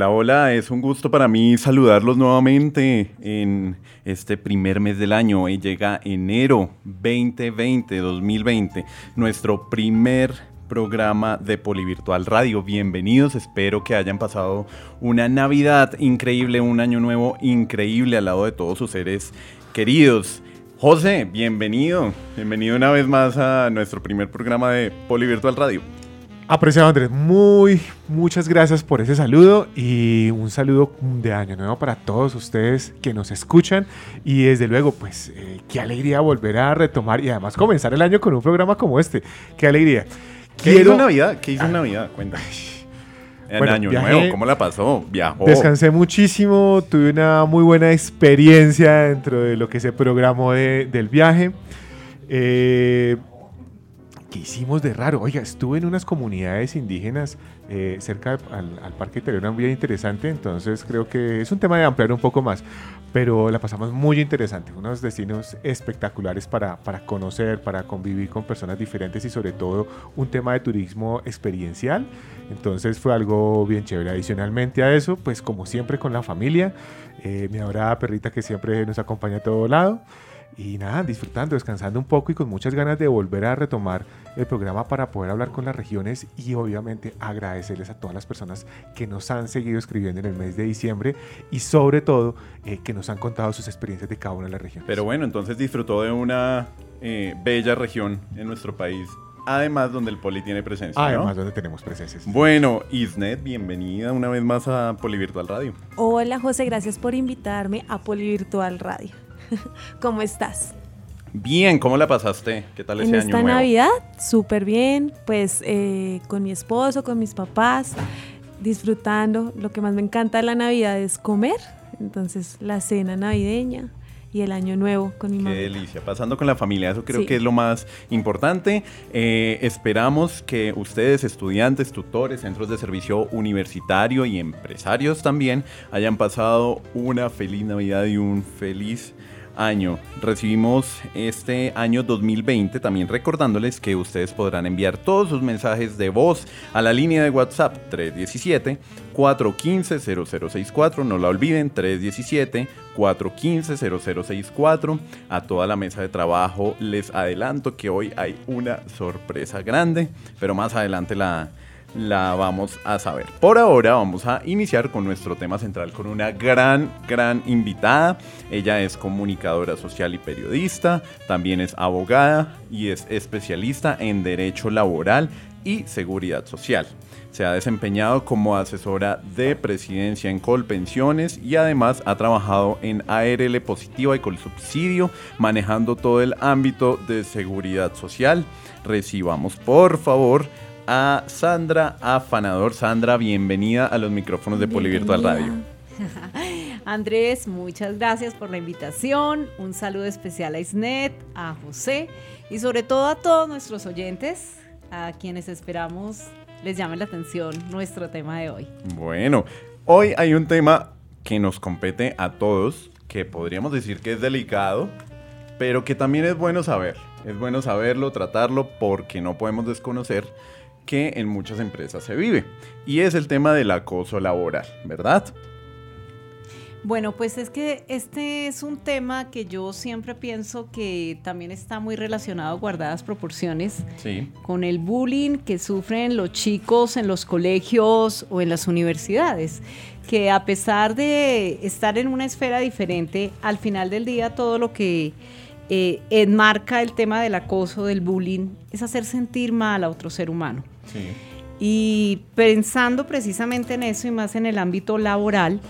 Hola, hola, es un gusto para mí saludarlos nuevamente en este primer mes del año. Y llega enero 2020, 2020, nuestro primer programa de Polivirtual Radio. Bienvenidos, espero que hayan pasado una Navidad increíble, un año nuevo increíble al lado de todos sus seres queridos. José, bienvenido, bienvenido una vez más a nuestro primer programa de Polivirtual Radio. Apreciado Andrés, muy, muchas gracias por ese saludo y un saludo de año nuevo para todos ustedes que nos escuchan y desde luego, pues, eh, qué alegría volver a retomar y además comenzar el año con un programa como este, qué alegría. ¿Qué hizo Navidad? ¿Qué hizo Navidad? Cuéntame. En año nuevo, ¿cómo la pasó? Viajó. Descansé muchísimo, tuve una muy buena experiencia dentro de lo que se programó del viaje. Eh, ¿qué hicimos de raro? Oiga, estuve en unas comunidades indígenas eh, cerca al, Parque Interior, bien interesante, entonces creo que es un tema de ampliar un poco más, pero la pasamos muy interesante, unos destinos espectaculares para, para conocer, para convivir con personas diferentes y sobre todo un tema de turismo experiencial, entonces fue algo bien chévere. Adicionalmente a eso, pues como siempre con la familia, eh, mi adorada perrita que siempre nos acompaña a todo lado y nada, disfrutando, descansando un poco y con muchas ganas de volver a retomar el programa para poder hablar con las regiones y obviamente agradecerles a todas las personas que nos han seguido escribiendo en el mes de diciembre y sobre todo eh, que nos han contado sus experiencias de cada una de las regiones. Pero bueno, entonces disfrutó de una eh, bella región en nuestro país. Además, donde el Poli tiene presencia. Además, donde tenemos presencia. Bueno, Isnet, bienvenida una vez más a Polivirtual Radio. Hola, José, gracias por invitarme a Polivirtual Radio. ¿Cómo estás? Bien, ¿cómo la pasaste? ¿Qué tal ese en año esta Navidad, súper bien, pues eh, con mi esposo, con mis papás, disfrutando. Lo que más me encanta de la Navidad es comer, entonces la cena navideña y el año nuevo con mi mamá. Qué delicia, pasando con la familia, eso creo que es lo más importante. Eh, esperamos que ustedes, estudiantes, tutores, centros de servicio universitario y empresarios también, hayan pasado una feliz Navidad y un feliz año. Recibimos este año 2020 también recordándoles que ustedes podrán enviar todos sus mensajes de voz a la línea de WhatsApp 317 415 0064, no la olviden 317 415 0064. A toda la mesa de trabajo les adelanto que hoy hay una sorpresa grande, pero más adelante la la vamos a saber. Por ahora vamos a iniciar con nuestro tema central con una gran, gran invitada. Ella es comunicadora social y periodista, también es abogada y es especialista en derecho laboral y seguridad social. Se ha desempeñado como asesora de presidencia en Colpensiones y además ha trabajado en ARL Positiva y Colsubsidio, manejando todo el ámbito de seguridad social. Recibamos por favor a Sandra Afanador. Sandra, bienvenida a los micrófonos de Polivirtual Radio. Andrés, muchas gracias por la invitación. Un saludo especial a Isnet, a José y sobre todo a todos nuestros oyentes, a quienes esperamos les llame la atención nuestro tema de hoy. Bueno, hoy hay un tema que nos compete a todos, que podríamos decir que es delicado, pero que también es bueno saber. Es bueno saberlo, tratarlo, porque no podemos desconocer que en muchas empresas se vive. Y es el tema del acoso laboral, ¿verdad? Bueno, pues es que este es un tema que yo siempre pienso que también está muy relacionado, guardadas proporciones, con el bullying que sufren los chicos en los colegios o en las universidades, que a pesar de estar en una esfera diferente, al final del día todo lo que eh, enmarca el tema del acoso, del bullying, es hacer sentir mal a otro ser humano. Y pensando precisamente en eso y más en el ámbito laboral,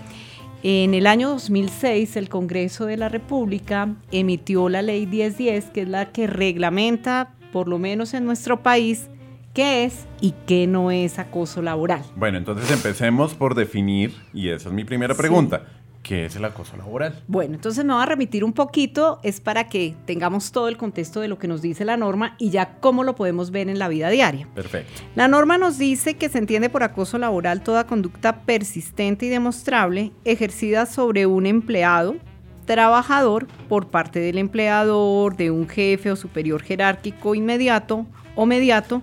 en el año 2006 el Congreso de la República emitió la ley 1010, que es la que reglamenta por lo menos en nuestro país, qué es y qué no es acoso laboral. Bueno, entonces empecemos por definir, y esa es mi primera pregunta. ¿Qué es el acoso laboral? Bueno, entonces me voy a remitir un poquito, es para que tengamos todo el contexto de lo que nos dice la norma y ya cómo lo podemos ver en la vida diaria. Perfecto. La norma nos dice que se entiende por acoso laboral toda conducta persistente y demostrable ejercida sobre un empleado, trabajador, por parte del empleador, de un jefe o superior jerárquico inmediato o mediato,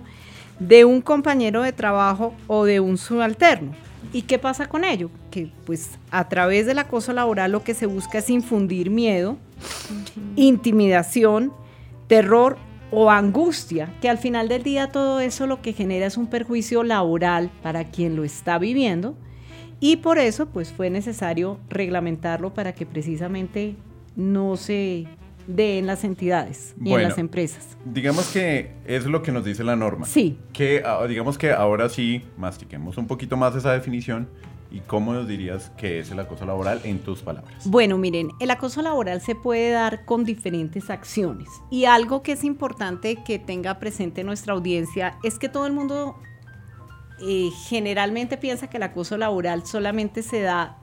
de un compañero de trabajo o de un subalterno ¿Y qué pasa con ello? Que pues a través del acoso laboral lo que se busca es infundir miedo, intimidación, terror o angustia, que al final del día todo eso lo que genera es un perjuicio laboral para quien lo está viviendo y por eso pues fue necesario reglamentarlo para que precisamente no se de en las entidades y en las empresas. Digamos que es lo que nos dice la norma. Sí. Que ah, digamos que ahora sí mastiquemos un poquito más esa definición. ¿Y cómo nos dirías que es el acoso laboral en tus palabras? Bueno, miren, el acoso laboral se puede dar con diferentes acciones. Y algo que es importante que tenga presente nuestra audiencia es que todo el mundo eh, generalmente piensa que el acoso laboral solamente se da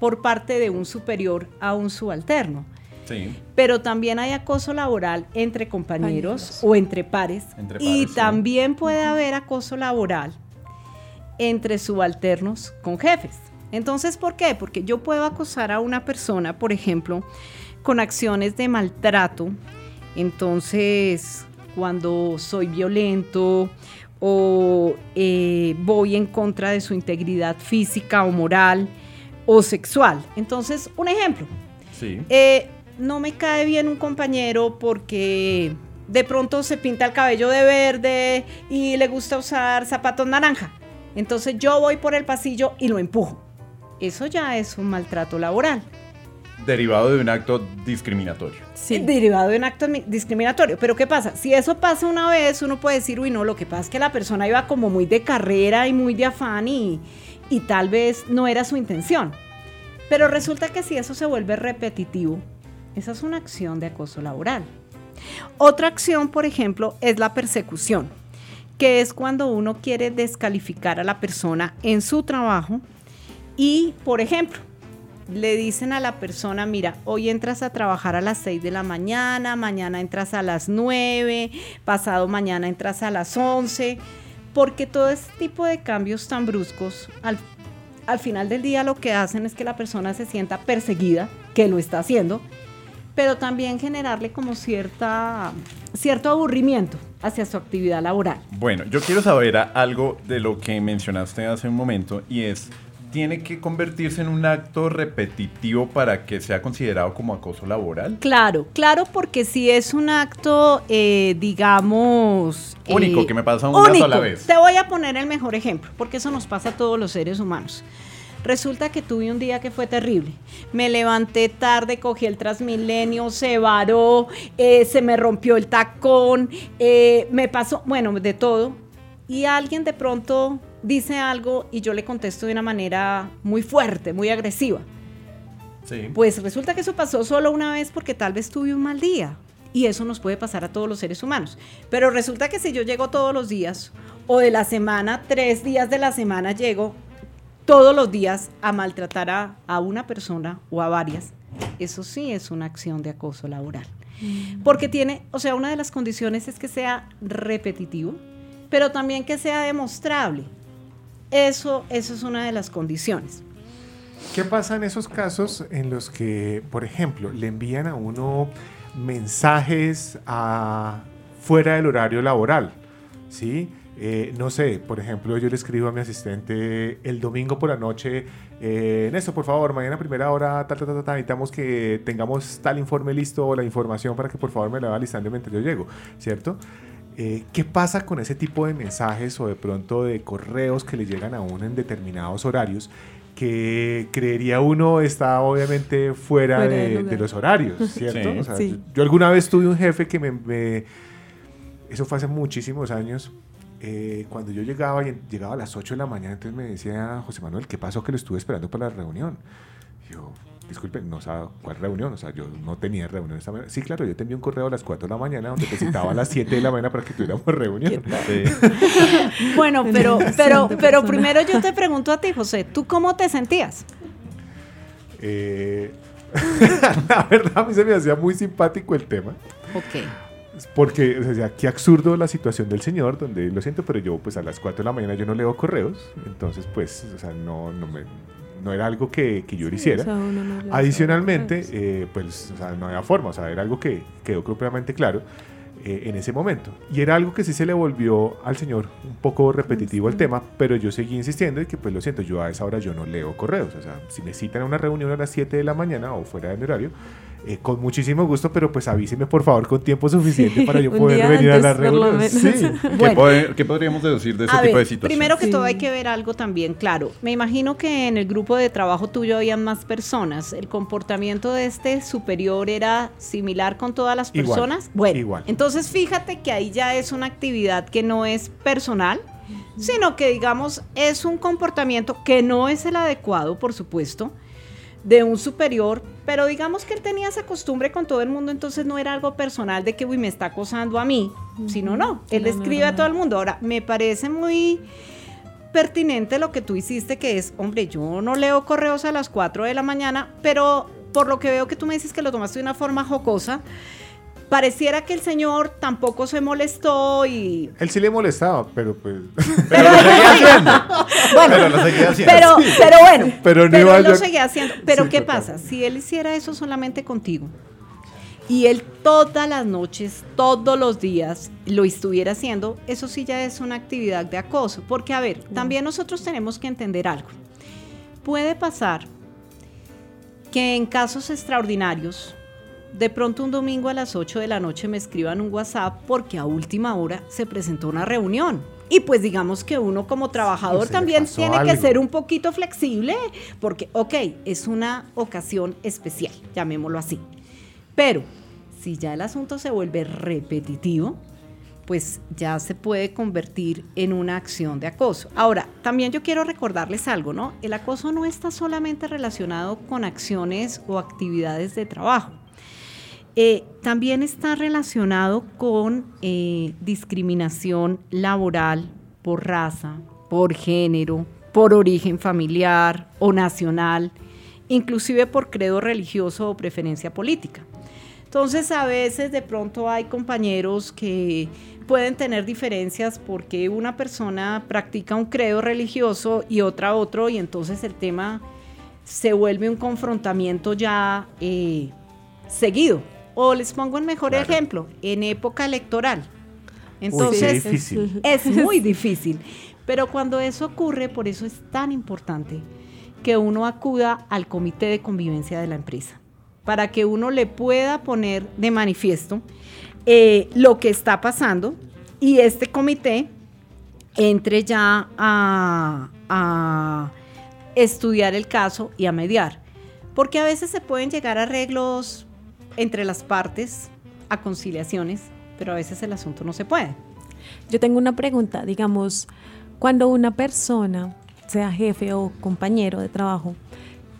por parte de un superior a un subalterno. Pero también hay acoso laboral entre compañeros, o entre pares. y también puede haber acoso laboral entre subalternos con jefes. Entonces, ¿por qué? Porque yo puedo acosar a una persona, por ejemplo, con acciones de maltrato. Entonces, cuando soy violento o eh, voy en contra de su integridad física o moral o sexual. Entonces, un ejemplo. Sí. Eh, no me cae bien un compañero porque de pronto se pinta el cabello de verde y le gusta usar zapatos naranja. Entonces yo voy por el pasillo y lo empujo. Eso ya es un maltrato laboral. Derivado de un acto discriminatorio. Sí. Derivado de un acto discriminatorio. Pero ¿qué pasa? Si eso pasa una vez, uno puede decir, uy, no, lo que pasa es que la persona iba como muy de carrera y muy de afán y, y tal vez no era su intención. Pero resulta que si eso se vuelve repetitivo, esa es una acción de acoso laboral. Otra acción, por ejemplo, es la persecución, que es cuando uno quiere descalificar a la persona en su trabajo y, por ejemplo, le dicen a la persona, mira, hoy entras a trabajar a las 6 de la mañana, mañana entras a las 9, pasado mañana entras a las 11, porque todo este tipo de cambios tan bruscos, al, al final del día lo que hacen es que la persona se sienta perseguida, que lo está haciendo, pero también generarle como cierta, cierto aburrimiento hacia su actividad laboral. Bueno, yo quiero saber algo de lo que mencionaste hace un momento y es, ¿tiene que convertirse en un acto repetitivo para que sea considerado como acoso laboral? Claro, claro, porque si es un acto, eh, digamos... Único, eh, que me pasa una sola vez. Te voy a poner el mejor ejemplo, porque eso nos pasa a todos los seres humanos. Resulta que tuve un día que fue terrible. Me levanté tarde, cogí el Transmilenio, se varó, eh, se me rompió el tacón, eh, me pasó, bueno, de todo. Y alguien de pronto dice algo y yo le contesto de una manera muy fuerte, muy agresiva. Sí. Pues resulta que eso pasó solo una vez porque tal vez tuve un mal día. Y eso nos puede pasar a todos los seres humanos. Pero resulta que si yo llego todos los días o de la semana, tres días de la semana llego todos los días a maltratar a, una persona o a varias, eso sí es una acción de acoso laboral. Mm. Porque tiene, o sea, una de las condiciones es que sea repetitivo, pero también que sea demostrable. Eso, eso es una de las condiciones. ¿Qué pasa en esos casos en los que, por ejemplo, le envían a uno mensajes a, fuera del horario laboral? ¿Sí? Eh, no sé, por ejemplo, yo le escribo a mi asistente el domingo por la noche, eh, Néstor, por favor, mañana primera hora, tal, tal, tal, necesitamos que tengamos tal informe listo o la información para que por favor me la va listando mientras yo llego, ¿cierto? Eh, ¿Qué pasa con ese tipo de mensajes o de pronto de correos que le llegan a uno en determinados horarios? que creería uno está obviamente fuera, de, los horarios, ¿cierto? Yo, alguna vez tuve un jefe que me, Eso fue hace muchísimos años, eh, cuando yo llegaba, y llegaba a las 8 de la mañana, entonces me decía José Manuel, ¿qué pasó que lo estuve esperando para la reunión? yo, disculpen, no sabe cuál reunión, o sea, yo no tenía reunión esta mañana. Sí, claro, yo te envié un correo a las 4 de la mañana donde te citaba a las 7 de la mañana para que tuviéramos reunión. bueno, pero, pero, pero primero yo te pregunto a ti, José, ¿tú cómo te sentías? Eh, la verdad, a mí se me hacía muy simpático el tema. Ok. Porque, o sea, qué absurdo la situación del señor, donde lo siento, pero yo, pues a las 4 de la mañana yo no leo correos, entonces, pues, o sea, no, no, me, no era algo que, que yo lo hiciera. Adicionalmente, eh, pues, o sea, no había forma, o sea, era algo que quedó completamente claro. Eh, en ese momento. Y era algo que sí se le volvió al señor un poco repetitivo el tema, pero yo seguí insistiendo y que pues lo siento, yo a esa hora yo no leo correos. O sea, si me citan a una reunión a las 7 de la mañana o fuera de mi horario, eh, con muchísimo gusto, pero pues avíseme por favor con tiempo suficiente para yo poder venir a la reunión. ¿Qué, podríamos deducir de ese tipo de situaciones? Primero que todo hay que ver algo también claro. Me imagino que en el grupo de trabajo tuyo había más personas. ¿El comportamiento de este superior era similar con todas las personas? bueno, igual. entonces fíjate que ahí ya es una actividad que no es personal, sino que digamos es un comportamiento que no es el adecuado, por supuesto de un superior, pero digamos que él tenía esa costumbre con todo el mundo, entonces no era algo personal de que, uy, me está acosando a mí, sino no, él escribe a todo el mundo. Ahora, me parece muy pertinente lo que tú hiciste, que es, hombre, yo no leo correos a las 4 de la mañana, pero por lo que veo que tú me dices que lo tomaste de una forma jocosa, pareciera que el señor tampoco se molestó y... Él sí le molestaba, pero pues... Pero lo seguía haciendo. bueno, pero lo seguía haciendo. Pero, pero bueno, pero, no él lo seguía haciendo. Pero ¿qué pasa? Si él hiciera eso solamente contigo y él todas las noches, todos los días lo estuviera haciendo, eso sí ya es una actividad de acoso. Porque, a ver, también nosotros tenemos que entender algo. Puede pasar que en casos extraordinarios, de pronto un domingo a las 8 de la noche me escriban un WhatsApp porque a última hora se presentó una reunión. Y pues digamos que uno como trabajador también tiene que ser un poquito flexible porque, ok, es una ocasión especial, llamémoslo así. Pero si ya el asunto se vuelve repetitivo, pues ya se puede convertir en una acción de acoso. Ahora, también yo quiero recordarles algo, ¿no? El acoso no está solamente relacionado con acciones o actividades de trabajo. Eh, también está relacionado con eh, discriminación laboral por raza, por género, por origen familiar o nacional, inclusive por credo religioso o preferencia política. Entonces a veces de pronto hay compañeros que pueden tener diferencias porque una persona practica un credo religioso y otra otro y entonces el tema se vuelve un confrontamiento ya eh, seguido. O les pongo un mejor ejemplo, en época electoral. Entonces, es, muy difícil. Pero cuando eso ocurre, por eso es tan importante que uno acuda al comité de convivencia de la empresa, para que uno le pueda poner de manifiesto eh, lo que está pasando y este comité entre ya a, a estudiar el caso y a mediar. Porque a veces se pueden llegar a arreglos entre las partes a conciliaciones, pero a veces el asunto no se puede. Yo tengo una pregunta, digamos, cuando una persona, sea jefe o compañero de trabajo,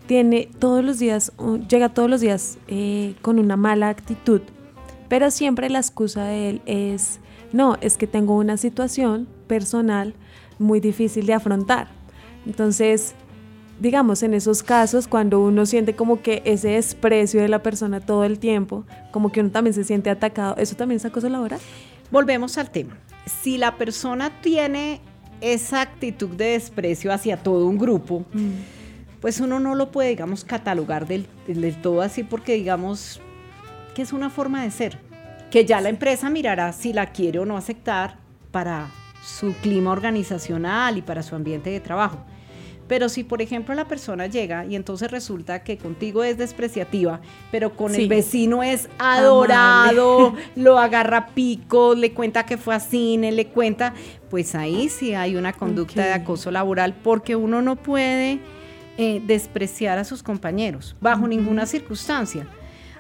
tiene todos los días, llega todos los días eh, con una mala actitud, pero siempre la excusa de él es, no, es que tengo una situación personal muy difícil de afrontar. Entonces, digamos, en esos casos, cuando uno siente como que ese desprecio de la persona todo el tiempo, como que uno también se siente atacado, ¿eso también es acoso laboral? Volvemos al tema. Si la persona tiene esa actitud de desprecio hacia todo un grupo, mm. pues uno no lo puede, digamos, catalogar del, del todo así porque, digamos, que es una forma de ser, que ya la empresa mirará si la quiere o no aceptar para su clima organizacional y para su ambiente de trabajo. Pero si, por ejemplo, la persona llega y entonces resulta que contigo es despreciativa, pero con el vecino es adorado, lo agarra pico, le cuenta que fue a cine, le cuenta, pues ahí sí hay una conducta de acoso laboral porque uno no puede eh, despreciar a sus compañeros bajo ninguna circunstancia.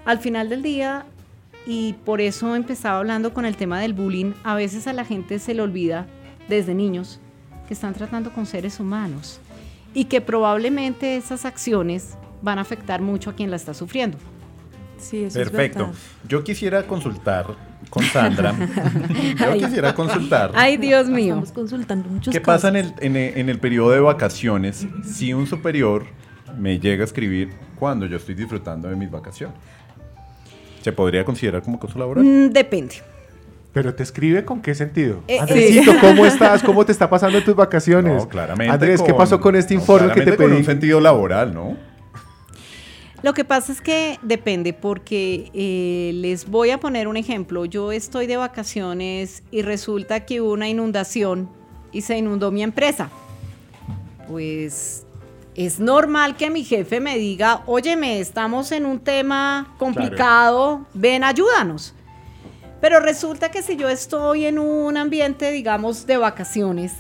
Al final del día, y por eso empezaba hablando con el tema del bullying, a veces a la gente se le olvida desde niños que están tratando con seres humanos y que probablemente esas acciones van a afectar mucho a quien la está sufriendo. Sí, eso Perfecto. Yo quisiera consultar con Sandra. Yo quisiera consultar. Ay, Dios mío. Estamos consultando muchos ¿Qué pasa en el, en el periodo de vacaciones si un superior me llega a escribir cuando yo estoy disfrutando de mis vacaciones? ¿Se podría considerar como acoso laboral? Mm, depende. Pero te escribe con qué sentido? Eh, Andresito, ¿cómo estás? ¿Cómo te está pasando en tus vacaciones? No, claramente. Andrés, ¿qué pasó con este informe que te pedí? Con un sentido laboral, ¿no? Lo que pasa es que depende, porque eh, les voy a poner un ejemplo. Yo estoy de vacaciones y resulta que hubo una inundación y se inundó mi empresa. Pues es normal que mi jefe me diga, óyeme, estamos en un tema complicado, ven, ayúdanos. Pero resulta que si yo estoy en un ambiente, digamos, de vacaciones,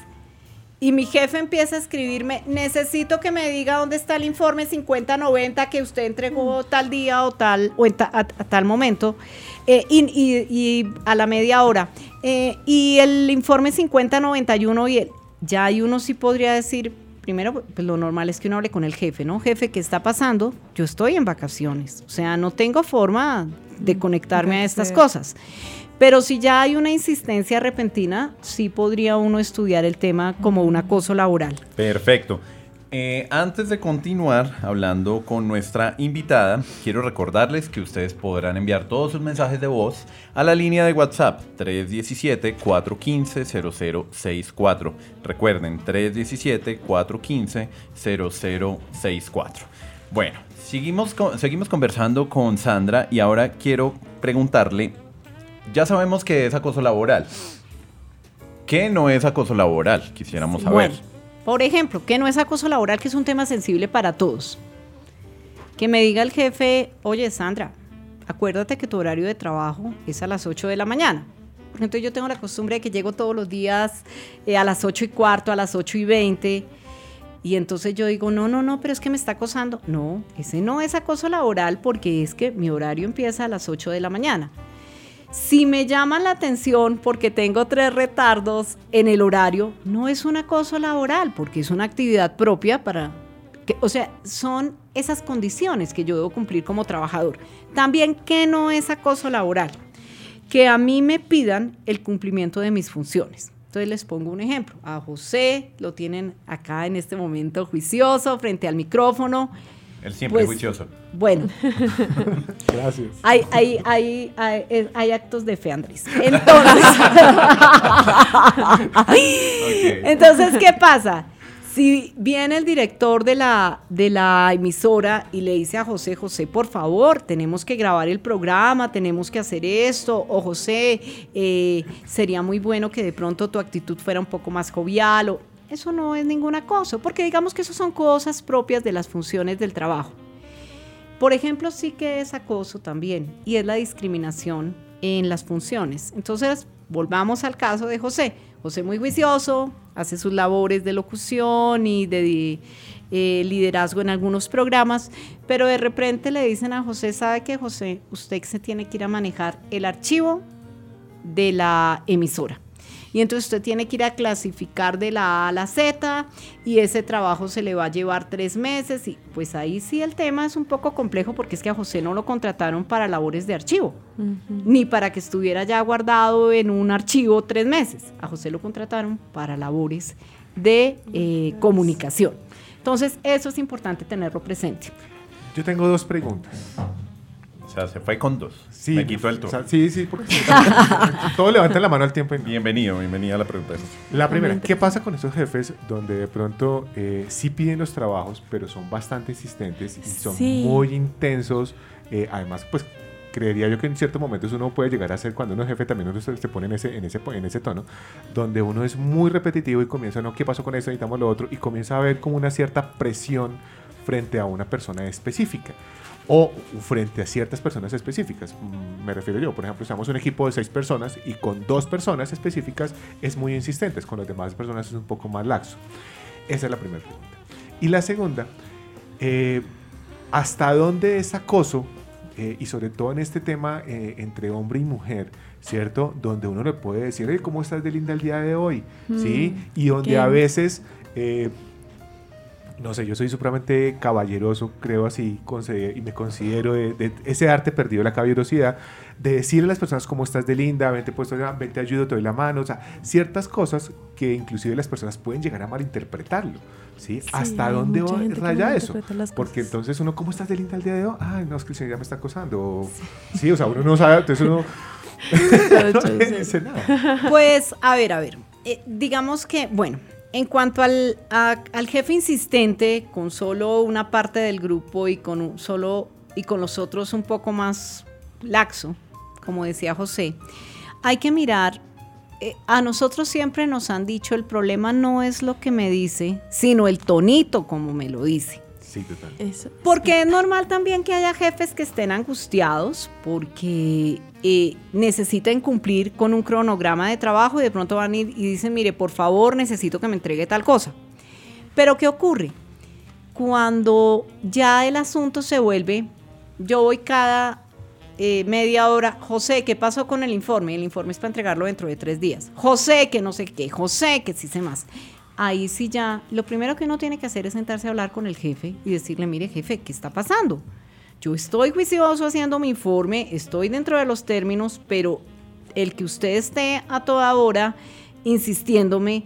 y mi jefe empieza a escribirme, necesito que me diga dónde está el informe 5090 que usted entregó tal día o tal, o a, tal momento, eh, y, a la media hora. Eh, y el informe 5091, y ya hay uno sí podría decir, primero, pues lo normal es que uno hable con el jefe, ¿no? Jefe, ¿qué está pasando? Yo estoy en vacaciones, o sea, no tengo forma de conectarme a estas cosas. Pero si ya hay una insistencia repentina, sí podría uno estudiar el tema como un acoso laboral. Perfecto. Eh, antes de continuar hablando con nuestra invitada, quiero recordarles que ustedes podrán enviar todos sus mensajes de voz a la línea de WhatsApp 317-415-0064. Recuerden, 317-415-0064. Bueno, seguimos, seguimos conversando con Sandra y ahora quiero preguntarle ya sabemos que es acoso laboral. ¿Qué no es acoso laboral? Quisiéramos saber. por ejemplo, ¿qué no es acoso laboral? Que es un tema sensible para todos. Que me diga el jefe, oye Sandra, acuérdate que tu horario de trabajo es a las 8 de la mañana. Entonces yo tengo la costumbre de que llego todos los días eh, a las 8 y cuarto, a las 8 y 20. Y entonces yo digo, no, no, no, pero es que me está acosando. No, ese no es acoso laboral porque es que mi horario empieza a las 8 de la mañana. Si me llama la atención porque tengo tres retardos en el horario, no es un acoso laboral, porque es una actividad propia para... Que, o sea, son esas condiciones que yo debo cumplir como trabajador. También que no es acoso laboral, que a mí me pidan el cumplimiento de mis funciones. Entonces les pongo un ejemplo. A José lo tienen acá en este momento juicioso frente al micrófono el siempre pues, juicioso. Bueno. Gracias. Hay, hay, hay, hay, actos de fe, Andrés. Entonces, Entonces, ¿qué pasa? Si viene el director de la, de la emisora y le dice a José, José, por favor, tenemos que grabar el programa, tenemos que hacer esto, o José, eh, sería muy bueno que de pronto tu actitud fuera un poco más jovial, o eso no es ningún acoso, porque digamos que eso son cosas propias de las funciones del trabajo. Por ejemplo, sí que es acoso también, y es la discriminación en las funciones. Entonces, volvamos al caso de José. José muy juicioso, hace sus labores de locución y de eh, liderazgo en algunos programas, pero de repente le dicen a José, ¿sabe que José, usted se tiene que ir a manejar el archivo de la emisora? Y entonces usted tiene que ir a clasificar de la A a la Z y ese trabajo se le va a llevar tres meses. Y pues ahí sí el tema es un poco complejo porque es que a José no lo contrataron para labores de archivo, ni para que estuviera ya guardado en un archivo tres meses. A José lo contrataron para labores de eh, comunicación. Entonces eso es importante tenerlo presente. Yo tengo dos preguntas se fue con dos. Sí, Me quitó el turno. sí, sí, porque todo levanta la mano al tiempo. Bienvenido, bienvenida a la pregunta. La primera, ¿qué pasa con esos jefes donde de pronto eh, sí piden los trabajos, pero son bastante insistentes y son muy intensos? Eh, además, pues creería yo que en ciertos momentos uno puede llegar a ser cuando uno es jefe también uno se, pone en ese, en, ese, en ese tono, donde uno es muy repetitivo y comienza, no, ¿qué pasó con eso? Necesitamos lo otro, y comienza a ver como una cierta presión frente a una persona específica o frente a ciertas personas específicas. Mm, me refiero yo, por ejemplo, estamos un equipo de seis personas y con dos personas específicas es muy insistente, con las demás personas es un poco más laxo. Esa es la primera pregunta. Y la segunda, eh, ¿hasta dónde es acoso? Eh, y sobre todo en este tema eh, entre hombre y mujer, ¿cierto? Donde uno le puede decir, ¿cómo estás de linda el día de hoy? ¿Sí? Mm, y donde a veces no sé, yo soy supremamente caballeroso, creo así, y me considero de, ese arte perdido, la caballerosidad, de decirle a las personas cómo estás de linda, vente puesto, vente ayudo, te doy la mano, o sea, ciertas cosas que inclusive las personas pueden llegar a malinterpretarlo, ¿sí? ¿Hasta dónde raya eso? Porque entonces uno, ¿cómo estás de linda el día de hoy? Ay, no, es que el señor ya me está acosando. Sí, o sea, uno no sabe, entonces uno... no dice nada. Pues, a ver, a ver, eh, digamos que, bueno, en cuanto al, jefe insistente, con solo una parte del grupo y con solo y con los otros un poco más laxo, como decía José, hay que mirar. Eh, a nosotros siempre nos han dicho el problema no es lo que me dice, sino el tonito como me lo dice. Sí, total. porque es normal también que haya jefes que estén angustiados porque eh, necesiten cumplir con un cronograma de trabajo y de pronto van y, y dicen, mire, por favor, necesito que me entregue tal cosa. Pero ¿qué ocurre? Cuando ya el asunto se vuelve, yo voy cada eh, media hora, José, ¿qué pasó con el informe? El informe es para entregarlo dentro de tres días. José, que no sé qué, José, que sí sé más ahí sí ya, lo primero que uno tiene que hacer es sentarse a hablar con el jefe y decirle, mire jefe, ¿qué está pasando? Yo estoy juicioso haciendo mi informe, estoy dentro de los términos, pero el que usted esté a toda hora insistiéndome,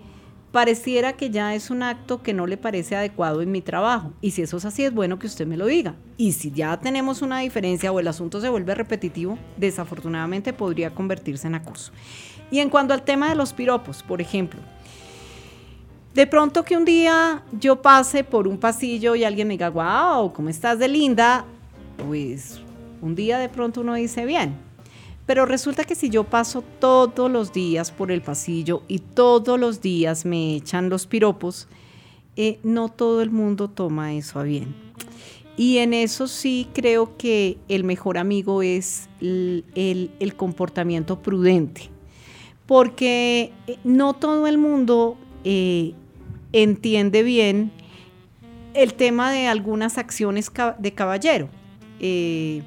pareciera que ya es un acto que no le parece adecuado en mi trabajo. Y si eso es así, es bueno que usted me lo diga. Y si ya tenemos una diferencia o el asunto se vuelve repetitivo, desafortunadamente podría convertirse en acoso. Y en cuanto al tema de los piropos, por ejemplo, de pronto que un día yo pase por un pasillo y alguien me diga, wow, ¿cómo estás de linda? Pues un día de pronto uno dice bien. Pero resulta que si yo paso todos los días por el pasillo y todos los días me echan los piropos, eh, no todo el mundo toma eso a bien. Y en eso sí creo que el mejor amigo es el comportamiento prudente. Porque eh, no todo el mundo eh, entiende bien el tema de algunas acciones de caballero. Eh,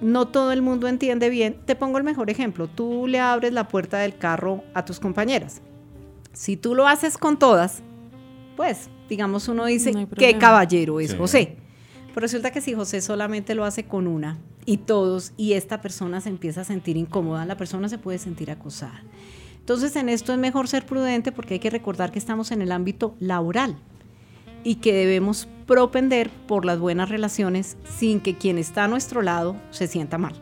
no todo el mundo entiende bien. Te pongo el mejor ejemplo. Tú le abres la puerta del carro a tus compañeras. Si tú lo haces con todas, pues, digamos, uno dice, ¿qué caballero es José? Pero resulta que si José solamente lo hace con una y todos, y esta persona se empieza a sentir incómoda, la persona se puede sentir acosada. Entonces en esto es mejor ser prudente porque hay que recordar que estamos en el ámbito laboral y que debemos propender por las buenas relaciones sin que quien está a nuestro lado se sienta mal.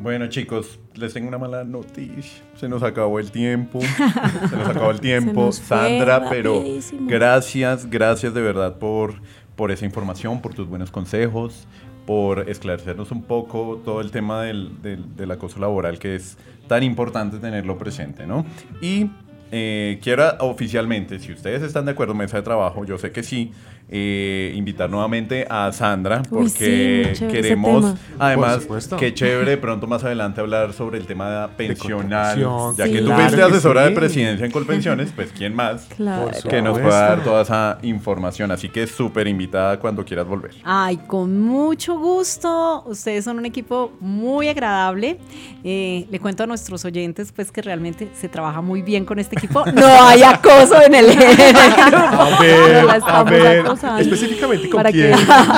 Bueno chicos, les tengo una mala noticia. Se nos acabó el tiempo. Se nos acabó el tiempo, Sandra, pero gracias, gracias de verdad por, por esa información, por tus buenos consejos, por esclarecernos un poco todo el tema del, del, acoso laboral que es tan importante tenerlo presente, ¿no? Y eh, quiero oficialmente, si ustedes están de acuerdo, mesa de trabajo, yo sé que sí, eh, invitar nuevamente a Sandra porque queremos, además, qué chévere pronto más adelante hablar sobre el tema pensional, ya que tú fuiste asesora de presidencia en Colpensiones, pues quién más que nos pueda dar toda esa información, así que súper invitada cuando quieras volver. Ay, con mucho gusto, ustedes son un equipo muy agradable, eh, le cuento a nuestros oyentes pues que realmente se trabaja muy bien con este equipo, no hay acoso en el, A ver, a ver. Específicamente con quién.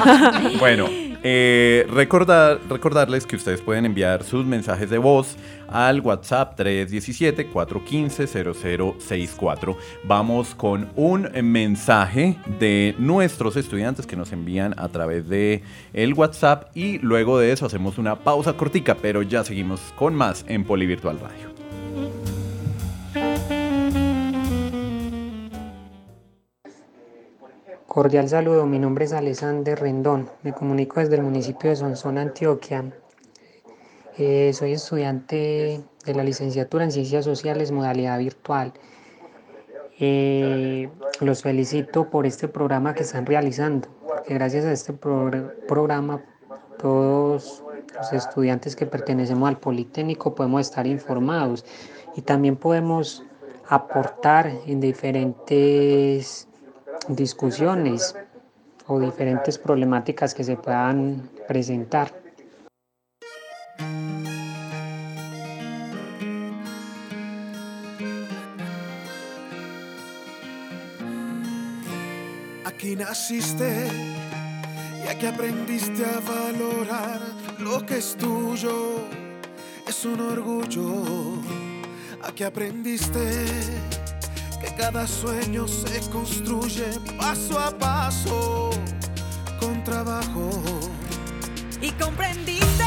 bueno, eh, recordar, recordarles que ustedes pueden enviar sus mensajes de voz al WhatsApp 317-415-0064. Vamos con un mensaje de nuestros estudiantes que nos envían a través de el WhatsApp y luego de eso hacemos una pausa cortica, pero ya seguimos con más en Polivirtual Radio. Cordial saludo, mi nombre es Alexander Rendón, me comunico desde el municipio de Sonsón, Antioquia. Eh, soy estudiante de la licenciatura en Ciencias Sociales, modalidad virtual. Eh, los felicito por este programa que están realizando, porque gracias a este programa todos los estudiantes que pertenecemos al Politécnico podemos estar informados y también podemos aportar en diferentes discusiones o diferentes problemáticas que se puedan presentar. Aquí naciste y aquí aprendiste a valorar lo que es tuyo. Es un orgullo. Aquí aprendiste cada sueño se construye paso a paso con trabajo. Y comprendiste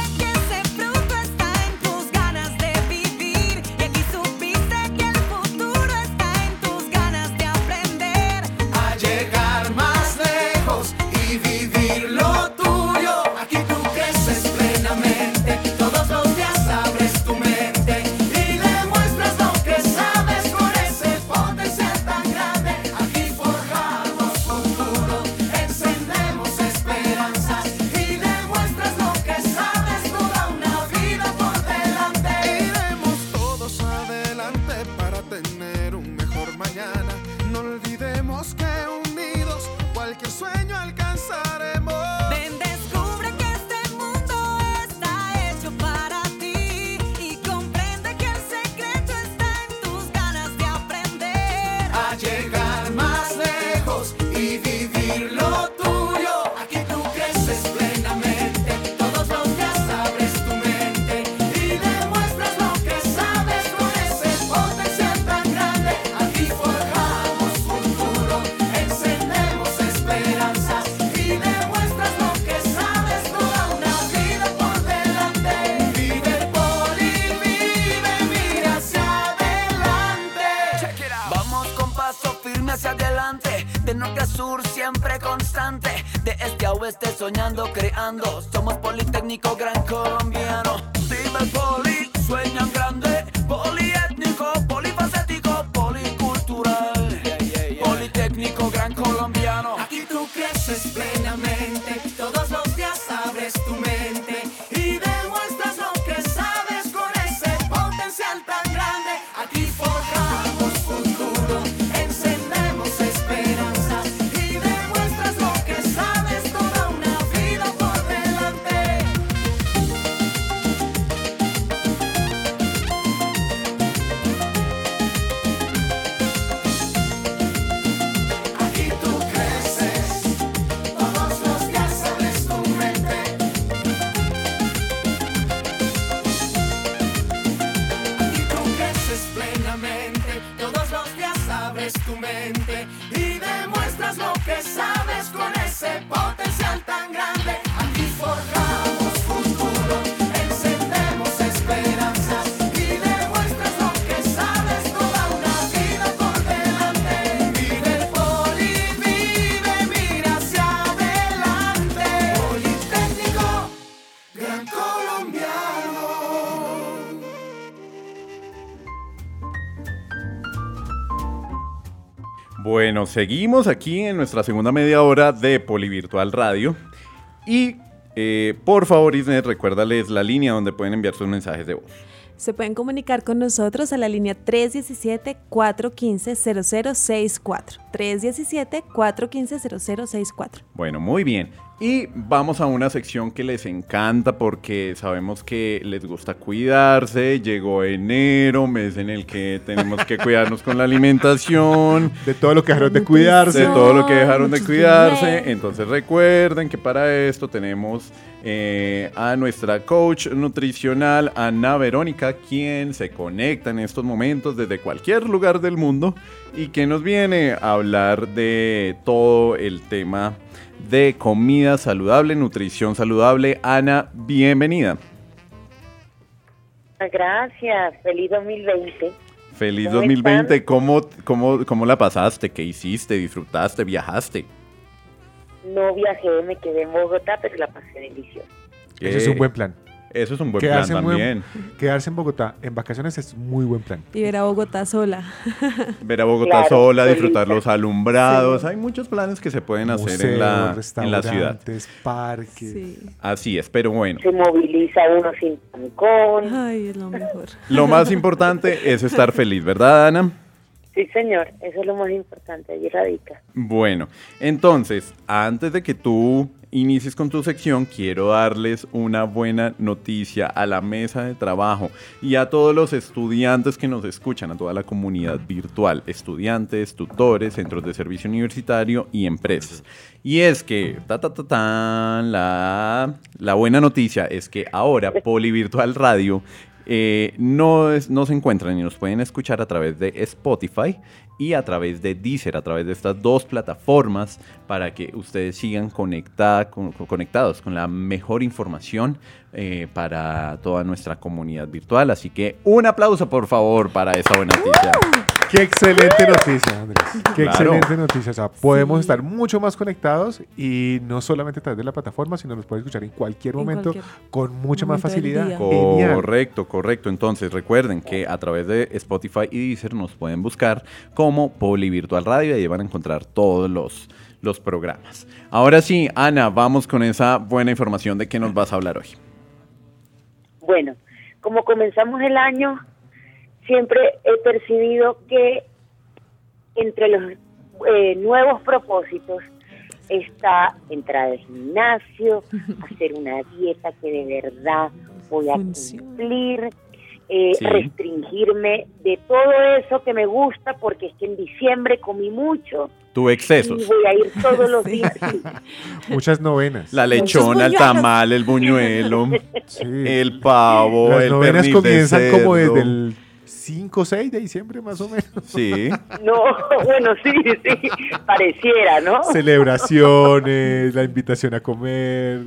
Bueno, seguimos aquí en nuestra segunda media hora de Polivirtual Radio. Y eh, por favor, Isnet, recuérdales la línea donde pueden enviar sus mensajes de voz. Se pueden comunicar con nosotros a la línea 317-415-0064. 317-415-0064. Bueno, muy bien. Y vamos a una sección que les encanta porque sabemos que les gusta cuidarse. Llegó enero, mes en el que tenemos que cuidarnos con la alimentación. De todo lo que dejaron de cuidarse. De todo lo que dejaron de cuidarse. Entonces recuerden que para esto tenemos eh, a nuestra coach nutricional, Ana Verónica, quien se conecta en estos momentos desde cualquier lugar del mundo y que nos viene a hablar de todo el tema de comida saludable, nutrición saludable. Ana, bienvenida. Gracias, feliz 2020. Feliz 2020, ¿Cómo, cómo, cómo la pasaste? ¿Qué hiciste? ¿Disfrutaste? ¿Viajaste? No viajé, me quedé en Bogotá, pero la pasé delicioso. Ese es un buen plan. Eso es un buen plan también. quedarse en Bogotá en vacaciones es muy buen plan. Y ver a Bogotá sola. ver a Bogotá sola, disfrutar los alumbrados. Hay muchos planes que se pueden hacer en, la, en la ciudad. parques. Así es, pero bueno. Se moviliza uno sin tancón. Ay, es lo mejor. Lo más importante es estar feliz, ¿verdad, Ana? Sí, señor, eso es lo más importante, allí radica. Bueno, entonces, antes de que tú inicies con tu sección, quiero darles una buena noticia a la mesa de trabajo y a todos los estudiantes que nos escuchan, a toda la comunidad virtual, estudiantes, tutores, centros de servicio universitario y empresas. Y es que, ta, ta, ta, la, la buena noticia es que ahora Polivirtual Radio eh, no, se encuentran y nos pueden escuchar a través de Spotify y a través de Deezer, a través de estas dos plataformas para que ustedes sigan conectados con la mejor información eh, para toda nuestra comunidad virtual. Así que un aplauso por favor para esa buena noticia. Qué excelente noticia, Andrés. Qué excelente noticia. O sea, podemos estar mucho más conectados y no solamente a través de la plataforma, sino nos puede escuchar en cualquier momento con mucha más facilidad. Correcto, correcto. Entonces recuerden que a través de Spotify y Deezer nos pueden buscar como Poli Virtual Radio y ahí van a encontrar todos los, los programas. Ahora sí, Ana, vamos con esa buena información de qué nos vas a hablar hoy. Bueno, como comenzamos el año siempre he percibido que entre los eh, nuevos propósitos está entrar al gimnasio, hacer una dieta que de verdad voy a cumplir, eh, restringirme de todo eso que me gusta, porque es que en diciembre comí mucho. Tu excesos. Voy a ir todos los días. Muchas novenas. La lechona, el tamal, el buñuelo, el pavo, Las el novenas comienzan como desde el 5 o 6 de diciembre más o menos. Sí. No, bueno, sí, sí, pareciera, ¿no? Celebraciones, la invitación a comer.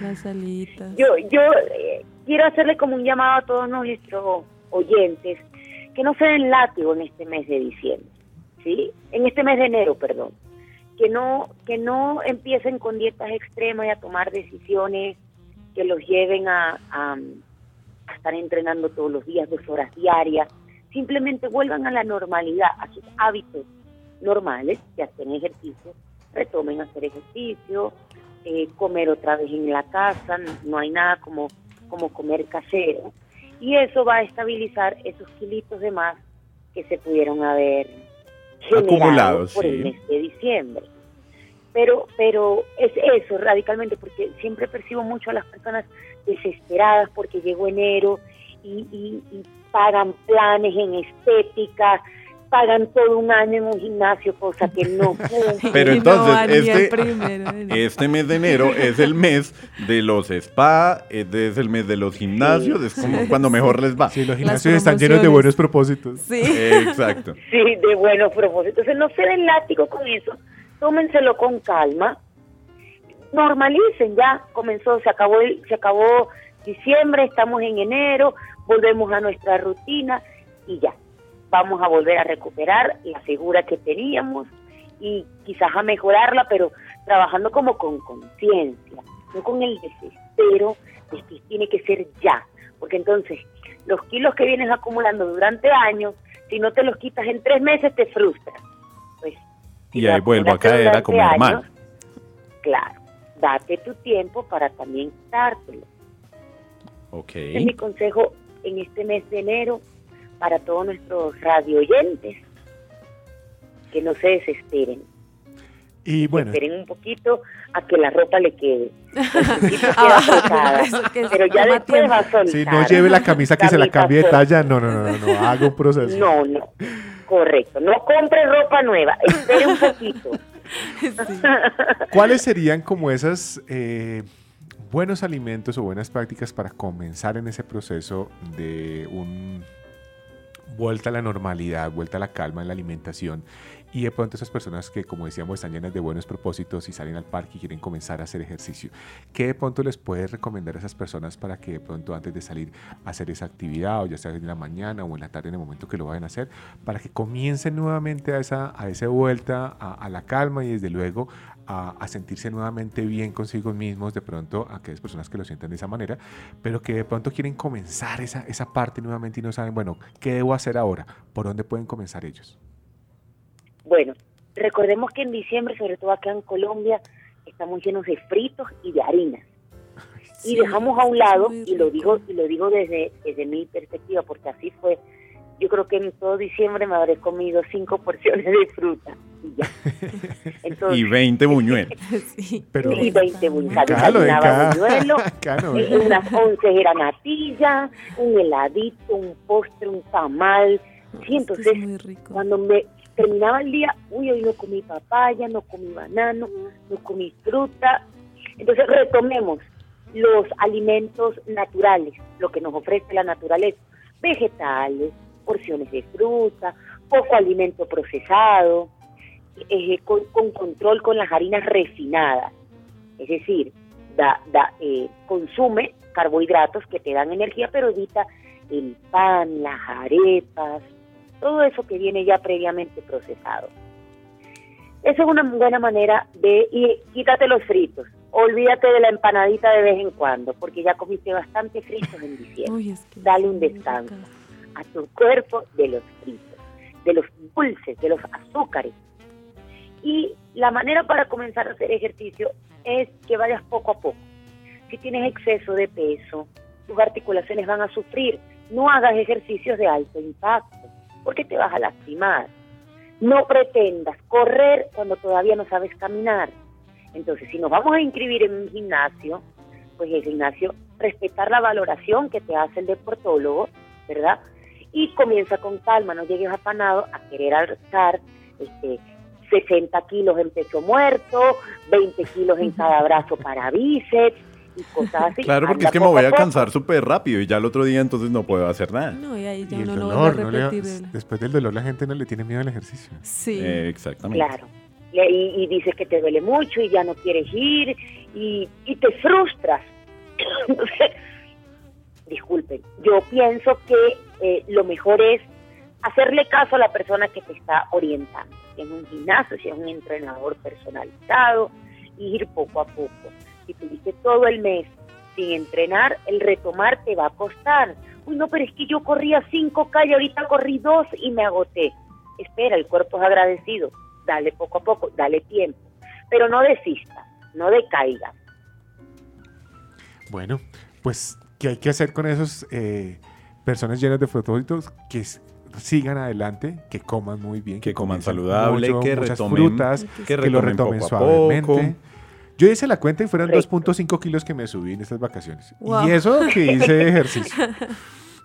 Las salitas. Yo, yo eh, quiero hacerle como un llamado a todos nuestros oyentes que no se den látigo en este mes de diciembre, ¿sí? En este mes de enero, perdón. Que no, que no empiecen con dietas extremas y a tomar decisiones que los lleven a estar entrenando todos los días, dos horas diarias, simplemente vuelvan a la normalidad, a sus hábitos normales, que hacen ejercicio, retomen hacer ejercicio, eh, comer otra vez en la casa, no hay nada como, como comer casero, y eso va a estabilizar esos kilitos de más que se pudieron haber generado por el mes de diciembre. Pero, pero es eso radicalmente, porque siempre percibo mucho a las personas desesperadas porque llegó enero y, pagan planes en estética, pagan todo un año en un gimnasio, cosa que no Pero entonces, este, este mes de enero es el mes de los spa, es el mes de los gimnasios, es como cuando mejor les va. Sí, los gimnasios están llenos de buenos propósitos. Sí. Exacto. Sí, de buenos propósitos. Entonces, no se den látigo con eso, tómenselo con calma normalicen ya, comenzó, se acabó, se acabó diciembre, estamos en enero, volvemos a nuestra rutina y ya, vamos a volver a recuperar la figura que teníamos y quizás a mejorarla, pero trabajando como con conciencia, no con el desespero de que tiene que ser ya, porque entonces los kilos que vienes acumulando durante años, si no te los quitas en tres meses te frustras. Pues, y ahí vuelvo a caer a comer mal. Claro date tu tiempo para también dártelo. Ok. es mi consejo en este mes de enero para todos nuestros radio oyentes. Que no se desesperen. Y bueno. Esperen un poquito a que la ropa le quede. pero ya después va a soltar. Si no lleve la camisa que se la cambie de talla, no, no, no, no, no, haga un proceso. No, no, correcto. No compre ropa nueva, espere un poquito. ¿Cuáles serían como esas eh, buenos alimentos o buenas prácticas para comenzar en ese proceso de un vuelta a la normalidad, vuelta a la calma en la alimentación. Y de pronto esas personas que, como decíamos, están llenas de buenos propósitos y salen al parque y quieren comenzar a hacer ejercicio, ¿qué de pronto les puedes recomendar a esas personas para que de pronto antes de salir a hacer esa actividad, o ya sea en la mañana o en la tarde, en el momento que lo vayan a hacer, para que comiencen nuevamente a esa, a esa vuelta a, la calma y desde luego a, sentirse nuevamente bien consigo mismos, de pronto a aquellas personas que lo sientan de esa manera, pero que de pronto quieren comenzar esa, esa parte nuevamente y no saben, bueno, ¿qué debo hacer ahora? ¿Por dónde pueden comenzar ellos? Bueno, recordemos que en diciembre, sobre todo acá en Colombia, estamos llenos de fritos y de harinas. y dejamos a un lado, y lo digo, y lo digo desde, desde mi perspectiva, porque así fue, yo creo que en todo diciembre me habré comido cinco porciones de fruta. Y 20 buñuelos. sí. Pero, y 20 buñuelos. buñuelo, unas 11 eran natilla, un heladito, un postre, un tamal. Sí, entonces, cuando me terminaba el día, uy, hoy no comí papaya, no comí banano, no comí fruta. Entonces retomemos los alimentos naturales, lo que nos ofrece la naturaleza, vegetales, porciones de fruta, poco alimento procesado, eh, con, control con las harinas refinadas, es decir, da, da, eh, consume carbohidratos que te dan energía, pero evita el pan, las arepas, todo eso que viene ya previamente procesado. Esa es una buena manera de, y quítate los fritos, olvídate de la empanadita de vez en cuando, porque ya comiste bastante fritos en diciembre. Dale un descanso a tu cuerpo de los fritos, de los dulces, de los azúcares. Y la manera para comenzar a hacer ejercicio es que vayas poco a poco. Si tienes exceso de peso, tus articulaciones van a sufrir. No hagas ejercicios de alto impacto, porque te vas a lastimar. No pretendas correr cuando todavía no sabes caminar. Entonces, si nos vamos a inscribir en un gimnasio, pues el gimnasio, respetar la valoración que te hace el deportólogo, ¿verdad? Y comienza con calma, no llegues afanado a querer alzar este, 60 kilos en peso muerto, 20 kilos en cada brazo para bíceps y cosas así. Claro, porque es que me voy a cansar súper rápido y ya el otro día entonces no puedo hacer nada. No, y ahí ya no lo a repetir. después del dolor la gente no le tiene miedo al ejercicio. Sí. Eh, exactamente. Claro. Y, dices que te duele mucho y ya no quieres ir y, y te frustras. disculpen, yo pienso que eh, lo mejor es hacerle caso a la persona que te está orientando, si es un gimnasio, si es un entrenador personalizado, y ir poco a poco. Si tuviste todo el mes sin entrenar, el retomar te va a costar. Uy, no, pero es que yo corría 5K y ahorita corrí 2 y me agoté. Espera, el cuerpo es agradecido. Dale poco a poco, dale tiempo. Pero no desista, no decaiga. Bueno, pues, ¿qué hay que hacer con esos eh, personas llenas de propósitos que sigan adelante, que coman muy bien, que, coman saludable, que retomen frutas, que, lo retomen suavemente. Yo hice la cuenta y fueron 2.5 kilos que me subí en estas vacaciones. Y eso que hice ejercicio.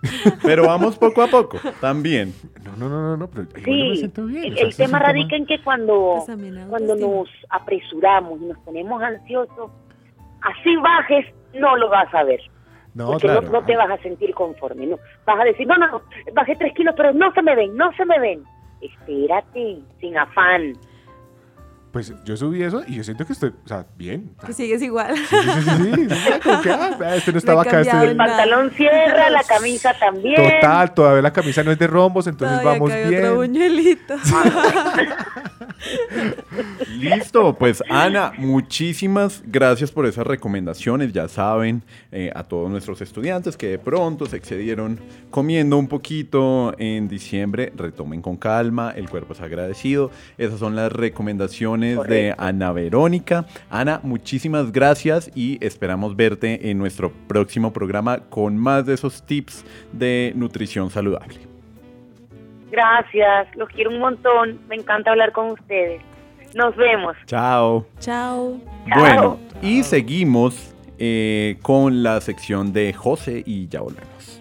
pero vamos poco a poco, también. No, no, no, no, pero sí, me siento bien. El, tema radica en que cuando, pues cuando nos apresuramos y nos ponemos ansiosos, así bajes, no lo vas a ver. No, porque no, te vas a sentir conforme, no. Vas a decir, no, no, no, bajé tres kilos, pero no se me ven, no se me ven. Espérate, sin afán. Pues yo subí eso y yo siento que estoy, o sea, bien. Que sigues igual. Sí, sí, sí. sí. Ah, este no estaba acá. Este el pantalón cierra, la camisa también. Total, todavía la camisa no es de rombos, entonces vamos bien. Otro buñuelito. Listo, pues Ana, muchísimas gracias por esas recomendaciones. Ya saben, eh, a todos nuestros estudiantes que de pronto se excedieron comiendo un poquito en diciembre, retomen con calma, el cuerpo es agradecido. Esas son las recomendaciones de Ana Verónica. Ana, muchísimas gracias y esperamos verte en nuestro próximo programa con más de esos tips de nutrición saludable. Gracias, los quiero un montón, me encanta hablar con ustedes. Nos vemos. Chao. Chao. Bueno, y seguimos eh, con la sección de José y ya volvemos.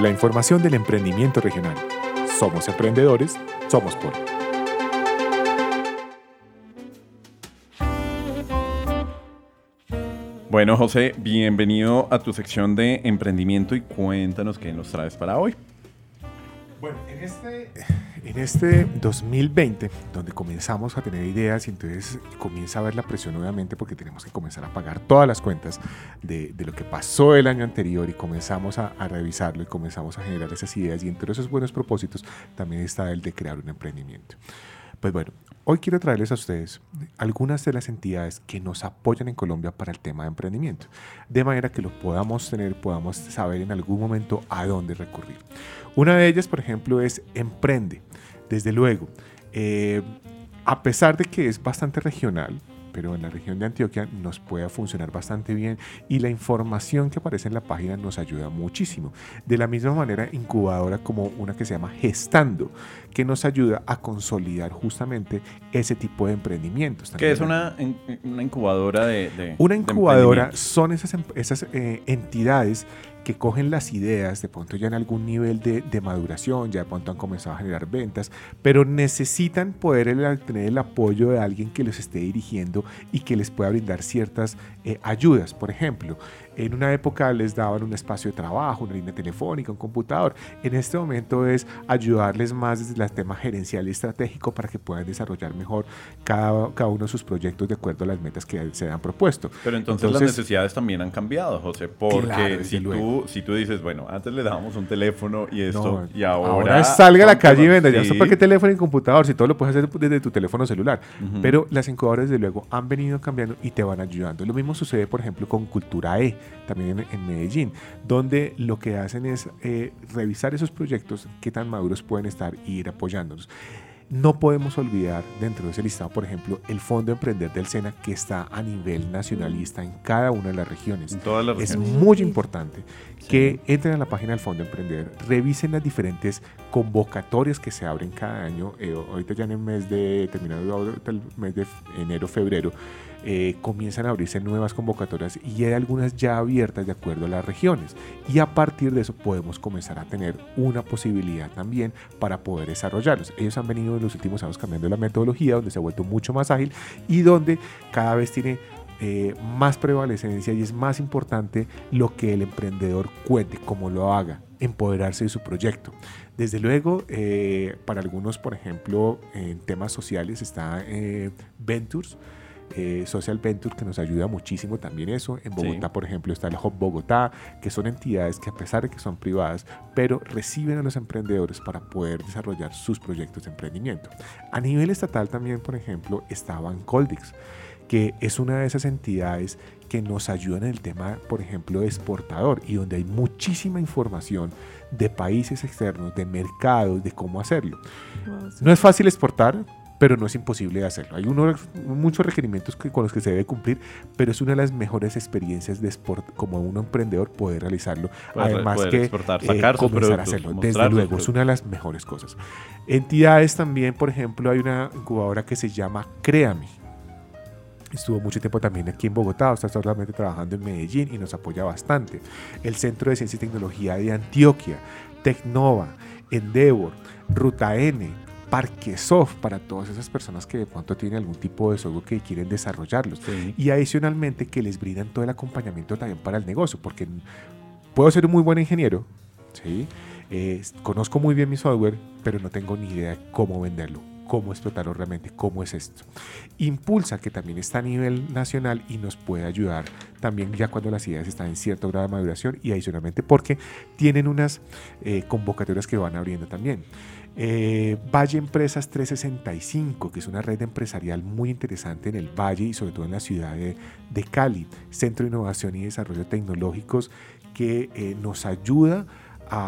La información del emprendimiento regional. Somos emprendedores, somos por. Bueno, José, bienvenido a tu sección de emprendimiento y cuéntanos qué nos traes para hoy. Bueno, en este, en este 2020, donde comenzamos a tener ideas y entonces comienza a haber la presión nuevamente porque tenemos que comenzar a pagar todas las cuentas de, de lo que pasó el año anterior y comenzamos a, a, revisarlo y comenzamos a generar esas ideas y entre esos buenos propósitos también está el de crear un emprendimiento. Pues bueno, Hoy quiero traerles a ustedes algunas de las entidades que nos apoyan en Colombia para el tema de emprendimiento, de manera que lo podamos tener, podamos saber en algún momento a dónde recurrir. Una de ellas, por ejemplo, es Emprende. Desde luego, eh, a pesar de que es bastante regional, pero en la región de Antioquia nos puede funcionar bastante bien y la información que aparece en la página nos ayuda muchísimo. De la misma manera, incubadora como una que se llama Gestando, que nos ayuda a consolidar justamente ese tipo de emprendimientos. ¿Qué es una, una incubadora de... una incubadora son esas, em, esas eh, entidades que cogen las ideas, de pronto ya en algún nivel de, maduración, ya de pronto han comenzado a generar ventas, pero necesitan poder tener el apoyo de alguien que los esté dirigiendo y que les pueda brindar ciertas eh, ayudas. Por ejemplo, en una época les daban un espacio de trabajo, una línea telefónica, un computador. En este momento es ayudarles más desde el tema gerencial y estratégico para que puedan desarrollar mejor cada, cada uno de sus proyectos de acuerdo a las metas que se han propuesto. Pero entonces, las necesidades también han cambiado, José, porque si, tú, si tú dices, bueno, antes le dábamos un teléfono y esto, y ahora... Ahora salga a la calle y venda, ya sé para qué teléfono y computador, si todo lo puedes hacer desde tu teléfono celular. Pero las incubadoras, desde luego, han venido cambiando y te van ayudando. Lo mismo sucede, por ejemplo, con Cultura E también en, Medellín, donde lo que hacen es eh, revisar esos proyectos, qué tan maduros pueden estar y ir apoyándonos. No podemos olvidar dentro de ese listado, por ejemplo, el Fondo Emprender del SENA que está a nivel nacional y está en cada una de las regiones. En todas las regiones. Es muy importante que entren a la página del Fondo Emprender, revisen las diferentes convocatorias que se abren cada año. Eh, ahorita ya en el mes de, terminado el mes de enero, febrero, eh, comienzan a abrirse nuevas convocatorias y hay algunas ya abiertas de acuerdo a las regiones. Y a partir de eso podemos comenzar a tener una posibilidad también para poder desarrollarlos. Ellos han venido en los últimos años cambiando la metodología, donde se ha vuelto mucho más ágil y donde cada vez tiene eh, más prevalecencia y es más importante lo que el emprendedor cuente, cómo lo haga, empoderarse de su proyecto. Desde luego, eh, para algunos, por ejemplo, en temas sociales está Ventures, eh, Social Venture que nos ayuda muchísimo también eso. En Bogotá, por ejemplo, está el Hub Bogotá, que son entidades que a pesar de que son privadas, pero reciben a los emprendedores para poder desarrollar sus proyectos de emprendimiento. A nivel estatal también, por ejemplo, está Bancoldix, que es una de esas entidades que nos ayudan en el tema, por ejemplo, de exportador y donde hay muchísima información de países externos, de mercados, de cómo hacerlo. No es fácil exportar, pero no es imposible de hacerlo. Hay unos, muchos requerimientos con los que se debe cumplir, pero es una de las mejores experiencias de sport como un emprendedor poder realizarlo. Además que exportar, eh, sacar comenzar a hacerlo. Desde luego, es una de las mejores cosas. Entidades también, por ejemplo, hay una incubadora que se llama Créame. Estuvo mucho tiempo también aquí en Bogotá, está solamente trabajando en Medellín y nos apoya bastante. El Centro de Ciencia y Tecnología de Antioquia, Tecnova, Endeavor, Ruta N, Parquesoft para todas esas personas que de pronto tienen algún tipo de software que quieren desarrollarlos. Y adicionalmente que les brindan todo el acompañamiento también para el negocio, porque puedo ser un muy buen ingeniero, ¿sí? Eh, conozco muy bien mi software, pero no tengo ni idea de cómo venderlo, cómo explotarlo realmente, cómo es esto. Impulsa, que también está a nivel nacional y nos puede ayudar también ya cuando las ideas están en cierto grado de maduración y adicionalmente porque tienen unas eh, convocatorias que van abriendo también. Eh, Valle Empresas 365, que es una red empresarial muy interesante en el Valle y sobre todo en la ciudad de, Cali, Centro de Innovación y Desarrollo Tecnológicos, que eh, nos ayuda a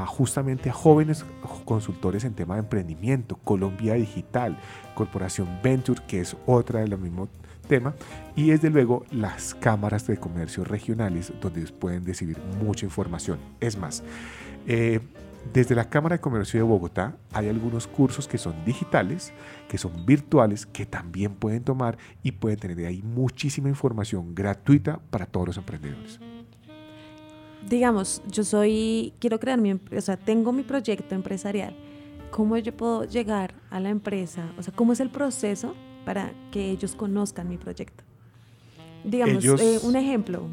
justamente a jóvenes consultores en tema de emprendimiento, Colombia Digital, Corporación Venture, que es otra de los mismos tema y desde luego las cámaras de comercio regionales donde pueden recibir mucha información. Es más, eh, desde la Cámara de Comercio de Bogotá hay algunos cursos que son digitales, que son virtuales, que también pueden tomar y pueden tener ahí muchísima información gratuita para todos los emprendedores. Digamos, yo soy, quiero crear mi, o sea, tengo mi proyecto empresarial. ¿Cómo yo puedo llegar a la empresa? O sea, ¿cómo es el proceso para que ellos conozcan mi proyecto? Digamos, eh, un ejemplo,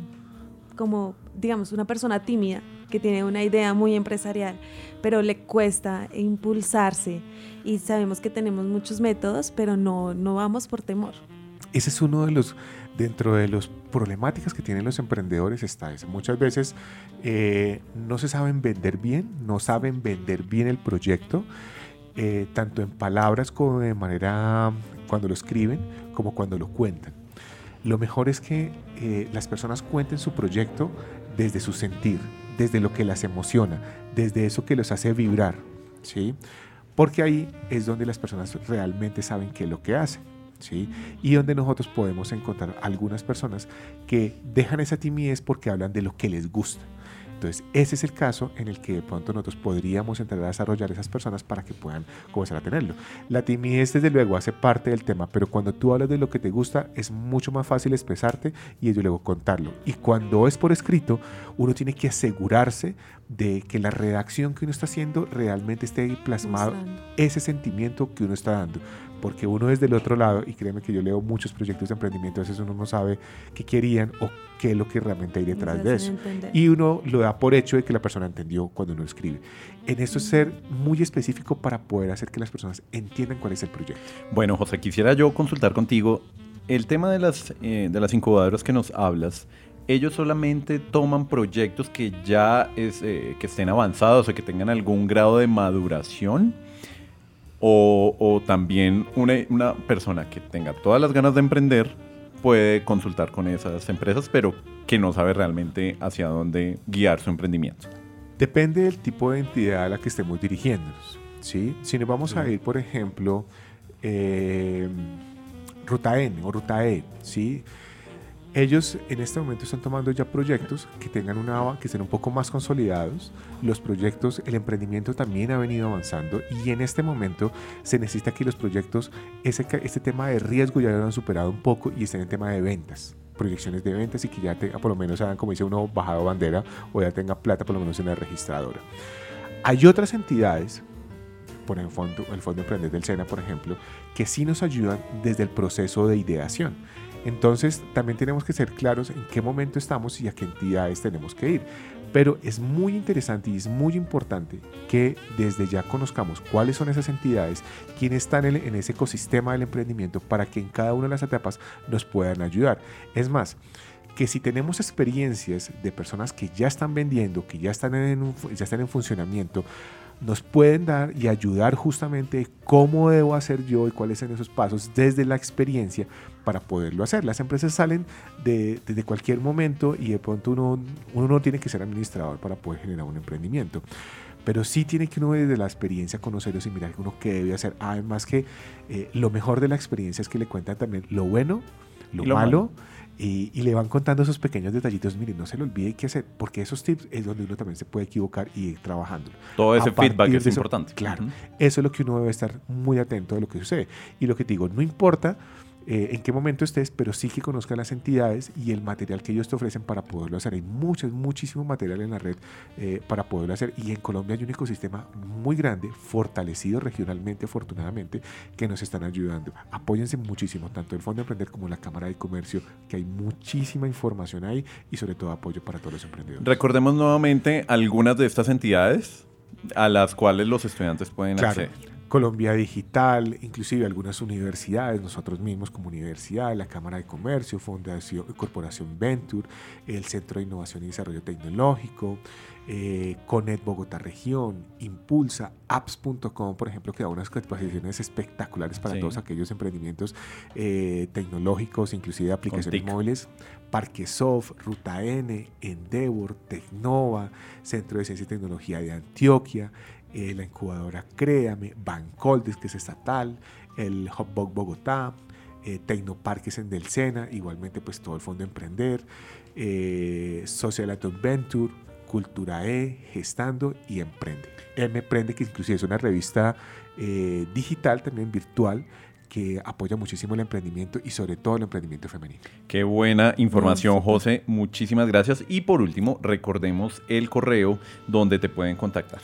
como, digamos, una persona tímida que tiene una idea muy empresarial, pero le cuesta impulsarse y sabemos que tenemos muchos métodos, pero no, no vamos por temor. Ese es uno de los, dentro de las problemáticas que tienen los emprendedores, está ese. Muchas veces eh, no se saben vender bien, no saben vender bien el proyecto, eh, tanto en palabras como de manera cuando lo escriben, como cuando lo cuentan. Lo mejor es que eh, las personas cuenten su proyecto desde su sentir, desde lo que las emociona, desde eso que los hace vibrar, ¿sí? porque ahí es donde las personas realmente saben qué es lo que hacen. Y donde nosotros podemos encontrar algunas personas que dejan esa timidez porque hablan de lo que les gusta. Entonces, ese es el caso en el que de pronto nosotros podríamos entrar a desarrollar esas personas para que puedan comenzar a tenerlo. La timidez, desde luego, hace parte del tema, pero cuando tú hablas de lo que te gusta, es mucho más fácil expresarte y ello luego contarlo. Y cuando es por escrito, uno tiene que asegurarse de que la redacción que uno está haciendo realmente esté plasmado ese sentimiento que uno está dando porque uno desde el otro lado, y créeme que yo leo muchos proyectos de emprendimiento, a veces uno no sabe qué querían o qué es lo que realmente hay detrás de eso. Y uno lo da por hecho de que la persona entendió cuando uno escribe. En esto es ser muy específico para poder hacer que las personas entiendan cuál es el proyecto. Bueno, José, quisiera yo consultar contigo el tema de las, eh, de las incubadoras que nos hablas ellos solamente toman proyectos que ya es, eh, que estén avanzados o que tengan algún grado de maduración o, también una, persona que tenga todas las ganas de emprender puede consultar con esas empresas, pero que no sabe realmente hacia dónde guiar su emprendimiento. Depende del tipo de entidad a la que estemos dirigiéndonos. ¿sí? Si nos vamos a ir, por ejemplo, eh, Ruta N o Ruta E, ¿sí? Ellos en este momento están tomando ya proyectos que tengan una que estén un poco más consolidados. Los proyectos, el emprendimiento también ha venido avanzando y en este momento se necesita que los proyectos, ese, este tema de riesgo ya lo han superado un poco y estén en tema de ventas proyecciones de ventas y que ya tenga, por lo menos hagan, como dice uno, bajado bandera o ya tenga plata por lo menos en la registradora. Hay otras entidades, por fondo, el Fondo Emprender del SENA, por ejemplo, que sí nos ayudan desde el proceso de ideación. Entonces también tenemos que ser claros en qué momento estamos y a qué entidades tenemos que ir. Pero es muy interesante y es muy importante que desde ya conozcamos cuáles son esas entidades, quiénes están en, ese ecosistema del emprendimiento para que en cada una de las etapas nos puedan ayudar. Es más, que si tenemos experiencias de personas que ya están vendiendo, que ya están en, ya están en funcionamiento, nos pueden dar y ayudar justamente cómo debo hacer yo y cuáles son esos pasos desde la experiencia para poderlo hacer. Las empresas salen de, desde cualquier momento y de pronto uno, uno no tiene que ser administrador para poder generar un emprendimiento. Pero sí tiene que uno desde la experiencia conocerlos y mirar uno qué debe hacer. Además que eh, lo mejor de la experiencia es que le cuentan también lo bueno, lo, malo y, le van contando esos pequeños detallitos, miren, no se le olvide qué hacer, porque esos tips es donde uno también se puede equivocar y ir trabajando. Todo ese feedback es importante. Claro, eso es lo que uno debe estar muy atento de lo que sucede. Y lo que te digo, no importa eh, en qué momento estés, pero sí que conozcan las entidades y el material que ellos te ofrecen para poderlo hacer. Hay mucho, muchísimo material en la red eh, para poderlo hacer y en Colombia hay un ecosistema muy grande, fortalecido regionalmente, afortunadamente, que nos están ayudando. Apóyense muchísimo, tanto el Fondo de Emprender como la Cámara de Comercio, que hay muchísima información ahí y sobre todo apoyo para todos los emprendedores. Recordemos nuevamente algunas de estas entidades a las cuales los estudiantes pueden acceder. Colombia Digital, inclusive algunas universidades, nosotros mismos como universidad, la Cámara de Comercio, Fundación, Corporación Venture, el Centro de Innovación y Desarrollo Tecnológico, eh, Conet Bogotá Región, Impulsa, apps.com, por ejemplo, que da unas capacitaciones espectaculares para todos aquellos emprendimientos eh, tecnológicos, inclusive aplicaciones móviles, Parquesoft, Ruta N, Endeavor, Tecnova, Centro de Ciencia y Tecnología de Antioquia, eh, la incubadora Créame, Bancoldes, que es estatal, el Hotbox Bogotá, eh, Tecnoparques en Del Sena, igualmente pues todo el Fondo Emprender, eh, Social Adventure, Cultura E, Gestando y Emprende. M Emprende, que inclusive es una revista eh, digital, también virtual, que apoya muchísimo el emprendimiento y sobre todo el emprendimiento femenino. Qué buena información, José. Muchísimas gracias. Y por último, recordemos el correo donde te pueden contactar.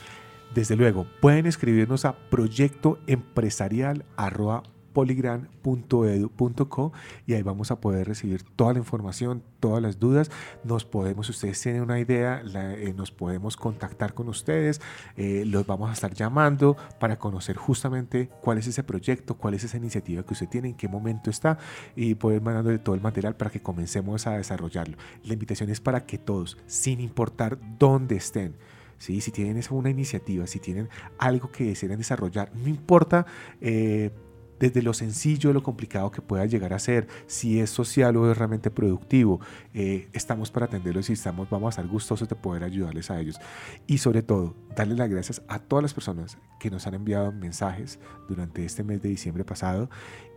Desde luego, pueden escribirnos a proyectoempresarial.poligran.edu.co y ahí vamos a poder recibir toda la información, todas las dudas. Nos podemos, si ustedes tienen una idea, eh, nos podemos contactar con ustedes, eh, los vamos a estar llamando para conocer justamente cuál es ese proyecto, cuál es esa iniciativa que usted tiene, en qué momento está y poder mandarle todo el material para que comencemos a desarrollarlo. La invitación es para que todos, sin importar dónde estén, si tienen una iniciativa, si tienen algo que desean desarrollar, no importa eh, desde lo sencillo, lo complicado que pueda llegar a ser, si es social o es realmente productivo. Eh, estamos para atenderlos y estamos, vamos a estar gustosos de poder ayudarles a ellos. Y sobre todo, darles las gracias a todas las personas que nos han enviado mensajes durante este mes de diciembre pasado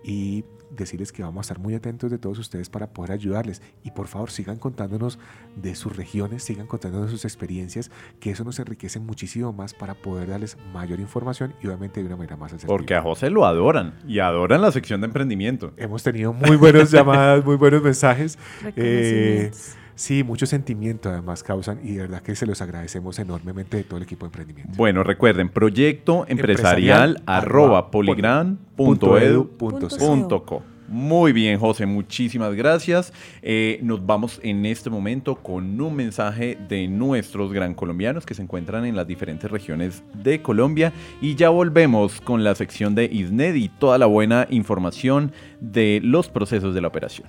y decirles que vamos a estar muy atentos de todos ustedes para poder ayudarles. Y por favor sigan contándonos de sus regiones, sigan contándonos sus experiencias, que eso nos enriquece muchísimo más para poder darles mayor información y obviamente de una manera más asertiva. Porque a José lo adoran y adoran la sección de emprendimiento. Hemos tenido muy buenas llamadas, muy buenos mensajes. Eh, Sí, mucho sentimiento además causan y de verdad que se los agradecemos enormemente de todo el equipo de emprendimiento. Bueno, recuerden, proyecto empresarial, arroba poligran.edu.co. Muy bien, José, muchísimas gracias. Eh, nos vamos en este momento con un mensaje de nuestros gran colombianos que se encuentran en las diferentes regiones de Colombia y ya volvemos con la sección de ISNED y toda la buena información de los procesos de la operación.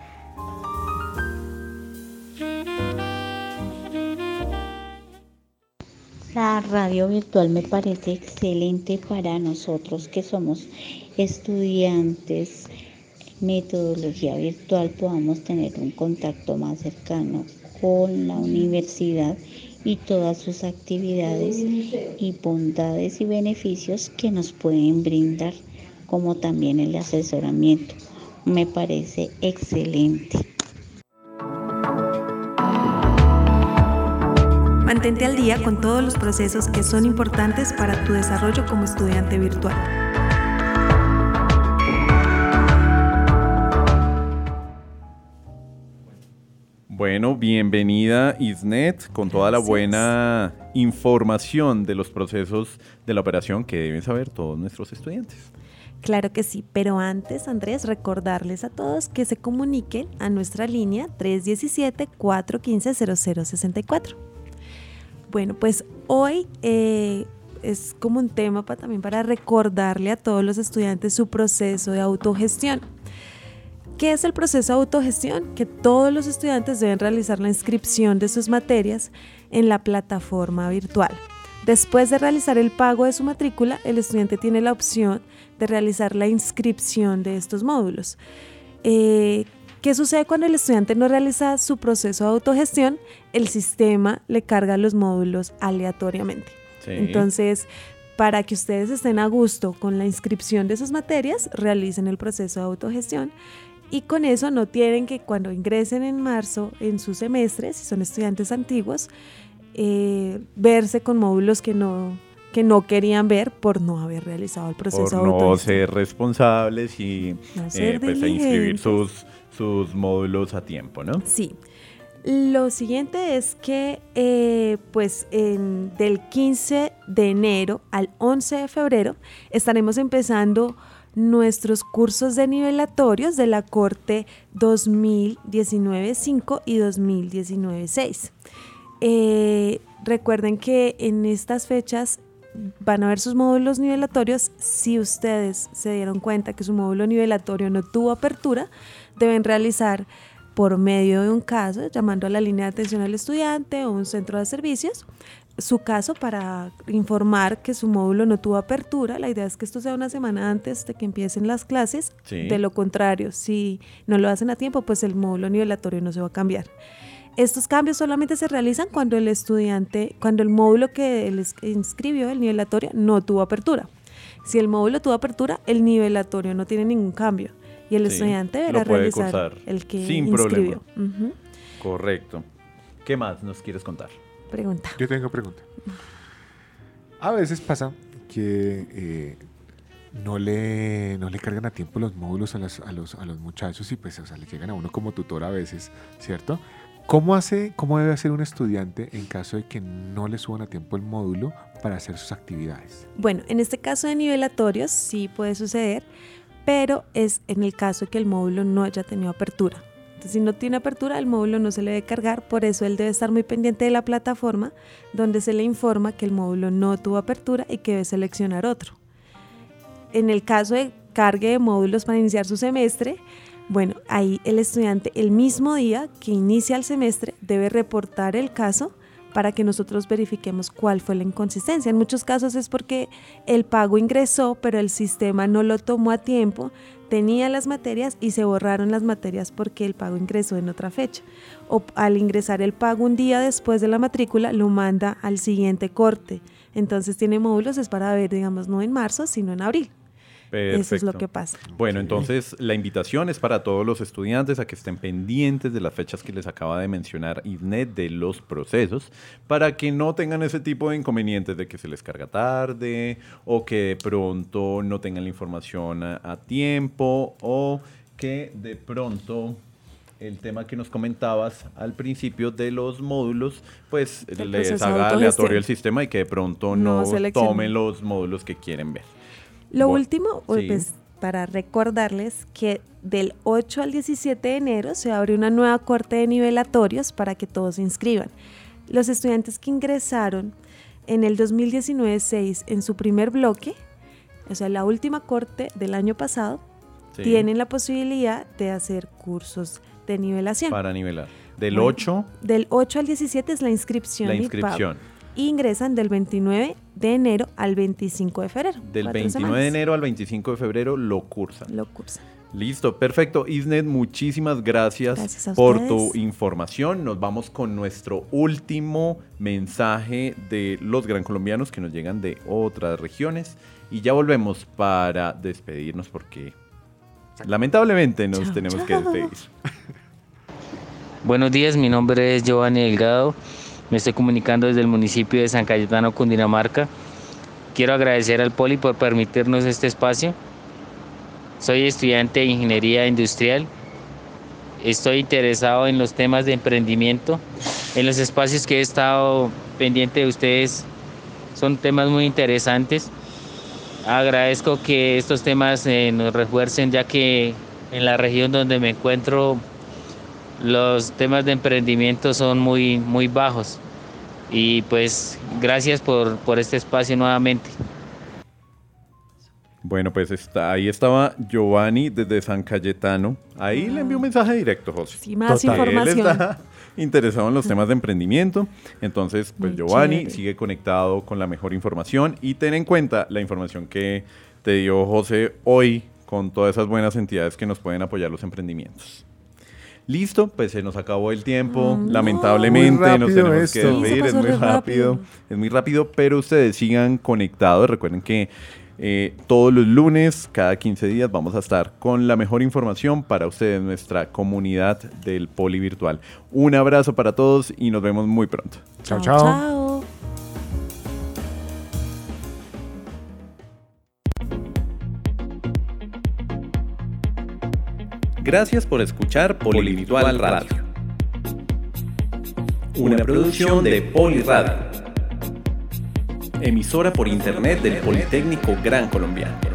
La radio virtual me parece excelente para nosotros que somos estudiantes. Metodología virtual podamos tener un contacto más cercano con la universidad y todas sus actividades y bondades y beneficios que nos pueden brindar, como también el asesoramiento. Me parece excelente. Mantente al día con todos los procesos que son importantes para tu desarrollo como estudiante virtual. Bueno, bienvenida Isnet con toda la buena información de los procesos de la operación que deben saber todos nuestros estudiantes. Claro que sí, pero antes, Andrés, recordarles a todos que se comuniquen a nuestra línea 317-415-0064. Bueno, pues hoy eh, es como un tema para, también para recordarle a todos los estudiantes su proceso de autogestión. ¿Qué es el proceso de autogestión? Que todos los estudiantes deben realizar la inscripción de sus materias en la plataforma virtual. Después de realizar el pago de su matrícula, el estudiante tiene la opción de realizar la inscripción de estos módulos. Eh, ¿Qué sucede cuando el estudiante no realiza su proceso de autogestión? El sistema le carga los módulos aleatoriamente. Entonces, para que ustedes estén a gusto con la inscripción de sus materias, realicen el proceso de autogestión y con eso no tienen que cuando ingresen en marzo en su semestre, si son estudiantes antiguos, eh, verse con módulos que no, que no querían ver por no haber realizado el proceso por no ser responsables y eh, pues, inscribir sus sus módulos a tiempo, ¿no? Sí. Lo siguiente es que eh, pues del 15 de enero al 11 de febrero estaremos empezando nuestros cursos de nivelatorios de la Corte 2019-5 y 2019-6. Eh, recuerden que en estas fechas van a ver sus módulos nivelatorios. Si ustedes se dieron cuenta que su módulo nivelatorio no tuvo apertura, deben realizar por medio de un caso, llamando a la línea de atención al estudiante o un centro de servicios, su caso para informar que su módulo no tuvo apertura. La idea es que esto sea una semana antes de que empiecen las clases. De lo contrario, si no lo hacen a tiempo, pues el módulo nivelatorio no se va a cambiar. Estos cambios solamente se realizan cuando el estudiante, cuando el módulo que él inscribió, el nivelatorio, no tuvo apertura. Si el módulo tuvo apertura, el nivelatorio no tiene ningún cambio y el estudiante deberá realizar el que sin inscribió. Problema. Correcto. ¿Qué más nos quieres contar? Pregunta. Yo tengo pregunta. A veces pasa que eh, no, le, no le cargan a tiempo los módulos a, los, a, los, a los muchachos y pues o sea, le llegan a uno como tutor a veces, ¿cierto? ¿Cómo, hace, ¿Cómo debe hacer un estudiante en caso de que no le suban a tiempo el módulo para hacer sus actividades? Bueno, en este caso de nivelatorios sí puede suceder pero es en el caso de que el módulo no haya tenido apertura. Entonces, si no tiene apertura, el módulo no se le debe cargar, por eso él debe estar muy pendiente de la plataforma donde se le informa que el módulo no tuvo apertura y que debe seleccionar otro. En el caso de cargue de módulos para iniciar su semestre, bueno, ahí el estudiante el mismo día que inicia el semestre debe reportar el caso para que nosotros verifiquemos cuál fue la inconsistencia. En muchos casos es porque el pago ingresó, pero el sistema no lo tomó a tiempo, tenía las materias y se borraron las materias porque el pago ingresó en otra fecha. O al ingresar el pago un día después de la matrícula, lo manda al siguiente corte. Entonces tiene módulos, es para ver, digamos, no en marzo, sino en abril. Eso es lo que pasa. Bueno, entonces la invitación es para todos los estudiantes a que estén pendientes de las fechas que les acaba de mencionar ISNET de los procesos para que no tengan ese tipo de inconvenientes de que se les carga tarde o que de pronto no tengan la información a, tiempo o que de pronto el tema que nos comentabas al principio de los módulos, pues les haga aleatorio el sistema y que de pronto no, no tomen los módulos que quieren ver. Lo último, pues, para recordarles que del 8 al 17 de enero se abre una nueva corte de nivelatorios para que todos se inscriban. Los estudiantes que ingresaron en el 2019-6 en su primer bloque, o sea, la última corte del año pasado, tienen la posibilidad de hacer cursos de nivelación. Para nivelar. Del 8. Del 8 al 17 es la inscripción. La inscripción ingresan del 29 de enero al 25 de febrero. Del 29 de enero al 25 de febrero lo cursan. Lo cursan. Listo, perfecto. Isnet, muchísimas gracias, por tu información. Nos vamos con nuestro último mensaje de los gran colombianos que nos llegan de otras regiones. Y ya volvemos para despedirnos porque lamentablemente nos tenemos que despedir. Buenos días, mi nombre es Giovanni Delgado. Me estoy comunicando desde el municipio de San Cayetano, Cundinamarca. Quiero agradecer al Poli por permitirnos este espacio. Soy estudiante de Ingeniería Industrial. Estoy interesado en los temas de emprendimiento. En los espacios que he estado pendiente de ustedes son temas muy interesantes. Agradezco que estos temas eh, nos refuercen ya que en la región donde me encuentro los temas de emprendimiento son muy, muy bajos. Y pues gracias por, este espacio nuevamente. Bueno, pues está, ahí estaba Giovanni desde San Cayetano. Ahí le envió un mensaje directo, José. Sí, más información. Él está interesado en los temas de emprendimiento. Entonces, pues Giovanni sigue conectado con la mejor información y ten en cuenta la información que te dio José hoy con todas esas buenas entidades que nos pueden apoyar los emprendimientos. Listo, pues se nos acabó el tiempo. Mm, Lamentablemente nos tenemos que despedir. es muy rápido. Es muy rápido, pero ustedes sigan conectados. Recuerden que eh, todos los lunes, cada 15 días, vamos a estar con la mejor información para ustedes, nuestra comunidad del Poli Virtual. Un abrazo para todos y nos vemos muy pronto. chao. chao. chao. Gracias por escuchar Polivirtual Radio. Una producción de Poliradio. Emisora por internet del Politécnico Gran Colombiano.